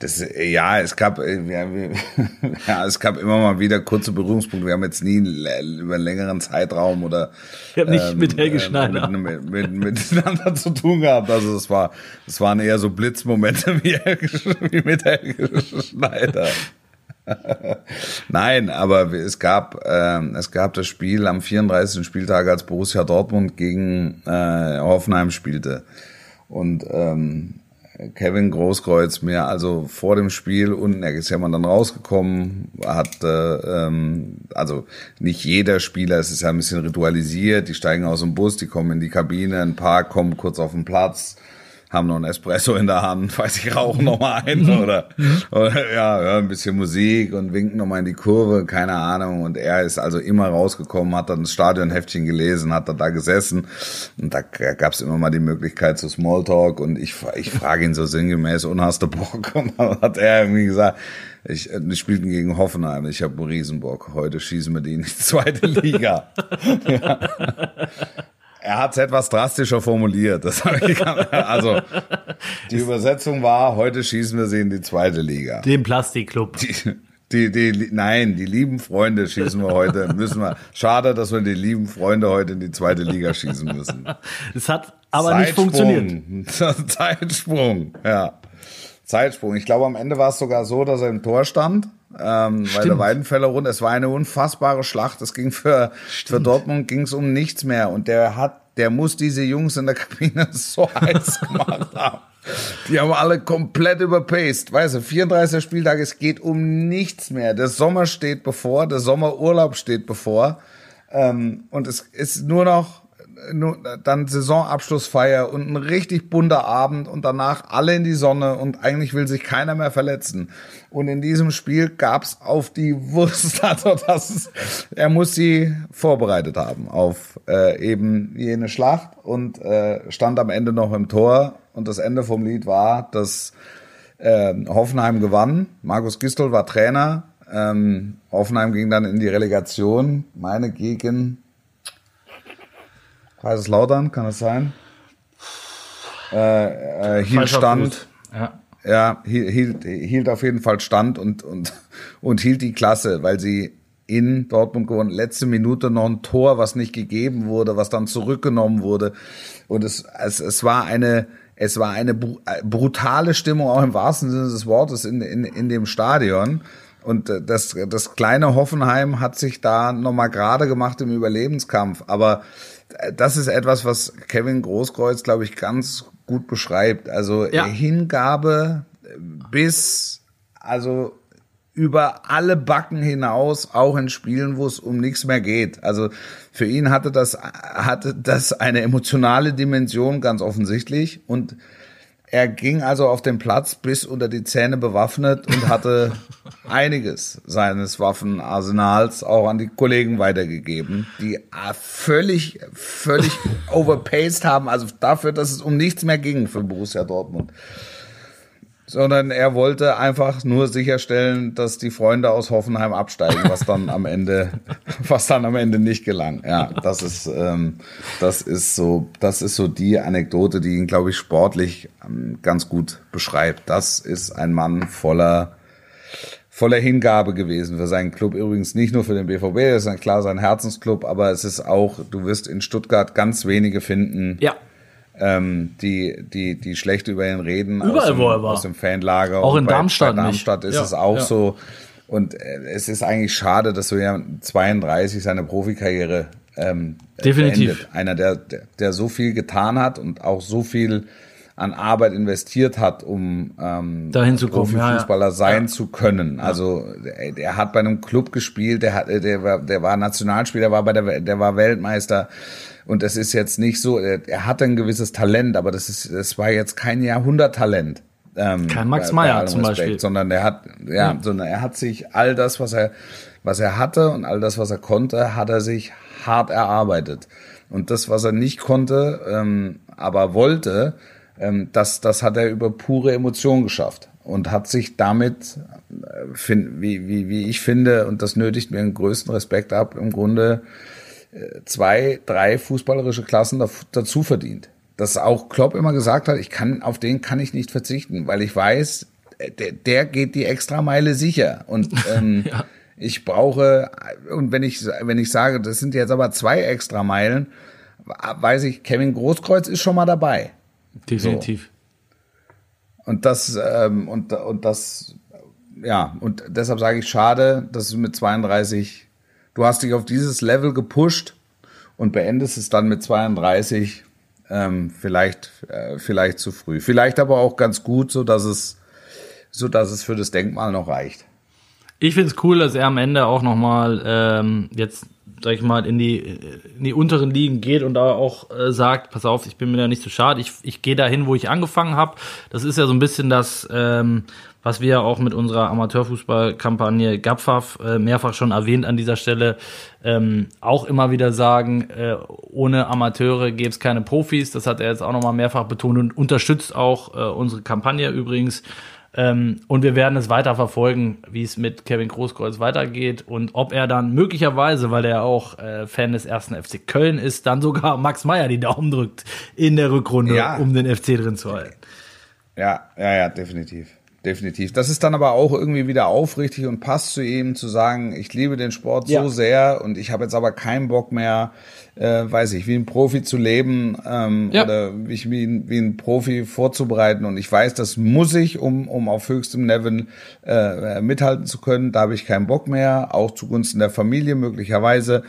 das, ja, es gab, äh, ja, <laughs> ja, es gab immer mal wieder kurze Berührungspunkte. Wir haben jetzt nie über einen längeren Zeitraum oder ich habe nicht ähm, mit Helge äh, Schneider mit, mit, mit, miteinander zu tun gehabt. Also es war, es waren eher so Blitzmomente <laughs> wie, wie mit Helge Schneider. <laughs> Nein, aber es gab, äh, es gab das Spiel am 34. Spieltag, als Borussia Dortmund gegen äh, Hoffenheim spielte. Und ähm, Kevin Großkreuz mir also vor dem Spiel unten, er ist ja mal dann rausgekommen, hat äh, ähm, also nicht jeder Spieler, es ist ja ein bisschen ritualisiert, die steigen aus dem Bus, die kommen in die Kabine, ein paar kommen kurz auf den Platz, haben noch ein Espresso in der Hand, <laughs> weiß ich, rauchen noch mal ein oder, oder ja, hören ein bisschen Musik und winken noch mal in die Kurve, keine Ahnung. Und er ist also immer rausgekommen, hat dann das Stadionheftchen gelesen, hat dann da gesessen und da gab es immer mal die Möglichkeit zu Smalltalk und ich, ich frage ihn so sinngemäß, und hast du Bock? <laughs> Und dann hat er irgendwie gesagt, ich, die spielten gegen Hoffenheim. Ich habe einen Riesenbock. Heute schießen wir die in die zweite Liga. <laughs> ja. Er hat es etwas drastischer formuliert. also die Übersetzung war: Heute schießen wir sie in die zweite Liga. Den Plastikclub. Die, die, nein, die lieben Freunde schießen wir heute. Müssen wir. Schade, dass wir die lieben Freunde heute in die zweite Liga schießen müssen. Es hat aber Zeitsprung. nicht funktioniert. <laughs> Zeitsprung, ja. Zeitsprung. Ich glaube, am Ende war es sogar so, dass er im Tor stand ähm, weil der Weidenfeller rund, es war eine unfassbare Schlacht. Es ging für, für Dortmund ging es um nichts mehr. Und der hat, der muss diese Jungs in der Kabine <laughs> so heiß gemacht haben. Die haben alle komplett überpaced. Weißt du, 34 Spieltage, es geht um nichts mehr. Der Sommer steht bevor, der Sommerurlaub steht bevor. Ähm, und es ist nur noch dann Saisonabschlussfeier und ein richtig bunter Abend und danach alle in die Sonne und eigentlich will sich keiner mehr verletzen. Und in diesem Spiel gab's auf die Wurst, <laughs> also das ist, er muss sie vorbereitet haben auf äh, eben jene Schlacht und äh, stand am Ende noch im Tor und das Ende vom Lied war, dass äh, Hoffenheim gewann. Markus Gistol war Trainer. Ähm, Hoffenheim ging dann in die Relegation. Meine gegen Kaiserslautern, kann es sein? Äh, äh, hielt Stand. Ja. Ja, hielt, hielt auf jeden Fall Stand und, und, und hielt die Klasse, weil sie in Dortmund gewonnen. Letzte Minute noch ein Tor, was nicht gegeben wurde, was dann zurückgenommen wurde. Und es, es, es war eine, es war eine äh, brutale Stimmung, auch im wahrsten Sinne des Wortes, in, in, in dem Stadion. Und äh, das, das kleine Hoffenheim hat sich da nochmal gerade gemacht im Überlebenskampf. Aber das ist etwas, was Kevin Großkreuz, glaube ich, ganz gut beschreibt. Also ja. Hingabe bis, also über alle Backen hinaus, auch in Spielen, wo es um nichts mehr geht. Also für ihn hatte das, hatte das eine emotionale Dimension, ganz offensichtlich. Und er ging also auf den Platz bis unter die Zähne bewaffnet und hatte <laughs> einiges seines Waffenarsenals auch an die Kollegen weitergegeben, die völlig, völlig <laughs> overpaced haben. Also dafür, dass es um nichts mehr ging für Borussia Dortmund sondern er wollte einfach nur sicherstellen, dass die Freunde aus Hoffenheim absteigen, was dann am Ende, <laughs> was dann am Ende nicht gelang. Ja, das ist, ähm, das ist so, das ist so die Anekdote, die ihn, glaube ich, sportlich ähm, ganz gut beschreibt. Das ist ein Mann voller voller Hingabe gewesen für seinen Club. Übrigens nicht nur für den BVB, das ist klar sein Herzensclub, aber es ist auch, du wirst in Stuttgart ganz wenige finden, ja ähm, die, die, die schlecht über ihn reden. Überall, aus dem, wo er war. Aus dem Fanlager. Auch in bei, Darmstadt. Bei Darmstadt nicht. ist ja, es auch ja. so. Und äh, es ist eigentlich schade, dass so ja 32 seine Profikarriere ähm, Definitiv. Beendet. Einer, der, der, der so viel getan hat und auch so viel an Arbeit investiert hat, um ähm, dahin zu kommen, Profifußballer ja, ja. sein ja. zu können. Also der, der, hat bei einem Club gespielt, der hat, der war, der war Nationalspieler, war bei der, der war Weltmeister. Und es ist jetzt nicht so, er, er hatte ein gewisses Talent, aber das ist, das war jetzt kein Jahrhunderttalent. Ähm, kein Max Meyer zum Respekt, Beispiel. Sondern er hat, ja, ja, sondern er hat sich all das, was er, was er hatte und all das, was er konnte, hat er sich hart erarbeitet. Und das, was er nicht konnte, ähm, aber wollte, ähm, das, das hat er über pure Emotion geschafft und hat sich damit, äh, find, wie, wie, wie ich finde, und das nötigt mir den größten Respekt ab, im Grunde zwei, drei fußballerische Klassen dazu verdient. Dass auch Klopp immer gesagt hat, ich kann, auf den kann ich nicht verzichten, weil ich weiß, der, der geht die Extrameile sicher. Und <laughs> ähm, ja. ich brauche, und wenn ich, wenn ich sage, das sind jetzt aber zwei Extrameilen, weiß ich, Kevin Großkreuz ist schon mal dabei. Definitiv. So. Und das, ähm, und, und das, ja, und deshalb sage ich, schade, dass es mit 32 du hast dich auf dieses Level gepusht und beendest es dann mit 32 ähm, vielleicht äh, vielleicht zu früh. Vielleicht aber auch ganz gut, so dass es so es für das Denkmal noch reicht. Ich finde es cool, dass er am Ende auch noch mal ähm, jetzt sag ich mal in die in die unteren Ligen geht und da auch äh, sagt, pass auf, ich bin mir da nicht so schade, ich ich gehe dahin, wo ich angefangen habe. Das ist ja so ein bisschen das ähm, was wir auch mit unserer Amateurfußballkampagne GAPFAF äh, mehrfach schon erwähnt an dieser Stelle, ähm, auch immer wieder sagen, äh, ohne Amateure gäbe es keine Profis. Das hat er jetzt auch nochmal mehrfach betont und unterstützt auch äh, unsere Kampagne übrigens. Ähm, und wir werden es weiter verfolgen, wie es mit Kevin Großkreuz weitergeht und ob er dann möglicherweise, weil er auch äh, Fan des ersten FC Köln ist, dann sogar Max Meyer die Daumen drückt in der Rückrunde, ja. um den FC drin zu halten. Ja, ja, ja, definitiv definitiv. Das ist dann aber auch irgendwie wieder aufrichtig und passt zu ihm, zu sagen, ich liebe den Sport ja. so sehr und ich habe jetzt aber keinen Bock mehr, äh, weiß ich, wie ein Profi zu leben ähm, ja. oder mich wie, wie ein Profi vorzubereiten. Und ich weiß, das muss ich, um, um auf höchstem Level äh, mithalten zu können. Da habe ich keinen Bock mehr, auch zugunsten der Familie möglicherweise.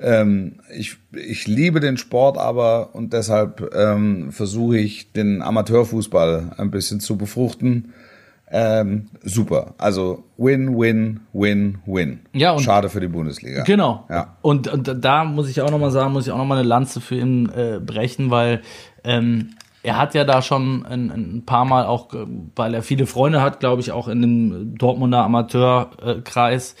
Ähm, ich, ich liebe den Sport aber und deshalb ähm, versuche ich, den Amateurfußball ein bisschen zu befruchten ähm, super. Also win, win, win, win. Ja, und Schade für die Bundesliga. Genau. Ja. Und, und da muss ich auch nochmal sagen, muss ich auch nochmal eine Lanze für ihn äh, brechen, weil ähm, er hat ja da schon ein, ein, paar Mal auch, weil er viele Freunde hat, glaube ich, auch in dem Dortmunder Amateurkreis,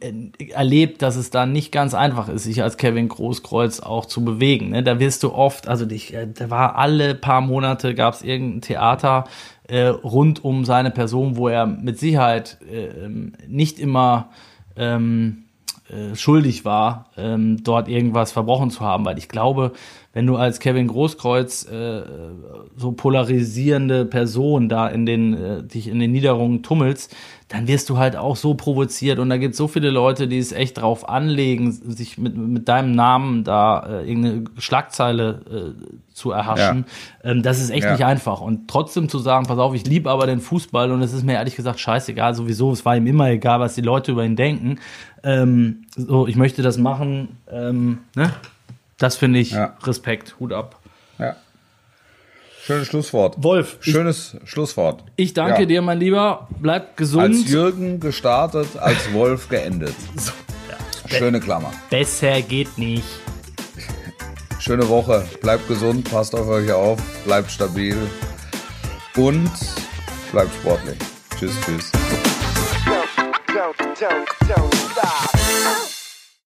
äh, erlebt, dass es da nicht ganz einfach ist, sich als Kevin Großkreuz auch zu bewegen. Ne? Da wirst du oft, also dich, äh, da war alle paar Monate gab es irgendein Theater äh, rund um seine Person, wo er mit Sicherheit äh, ähm, nicht immer ähm, äh, schuldig war, ähm, dort irgendwas verbrochen zu haben, weil ich glaube, wenn du als Kevin Großkreuz äh, so polarisierende Person da in den äh, dich in den Niederungen tummelst, dann wirst du halt auch so provoziert und da gibt es so viele Leute, die es echt drauf anlegen, sich mit, mit deinem Namen da äh, irgendeine Schlagzeile äh, zu erhaschen. Ja. Ähm, das ist echt ja. nicht einfach und trotzdem zu sagen, pass auf, ich liebe aber den Fußball und es ist mir ehrlich gesagt scheißegal, sowieso, es war ihm immer egal, was die Leute über ihn denken. Ähm, so, ich möchte das machen, ähm, ne? Das finde ich ja. Respekt, Hut ab. Schönes Schlusswort. Wolf. Schönes ich, Schlusswort. Ich danke ja. dir, mein Lieber. Bleib gesund. Als Jürgen gestartet, als Wolf geendet. <laughs> So, ja. Schöne Klammer. Besser geht nicht. Schöne Woche. Bleibt gesund, passt auf euch auf, bleibt stabil und bleibt sportlich. Tschüss, tschüss. Don't, don't, don't.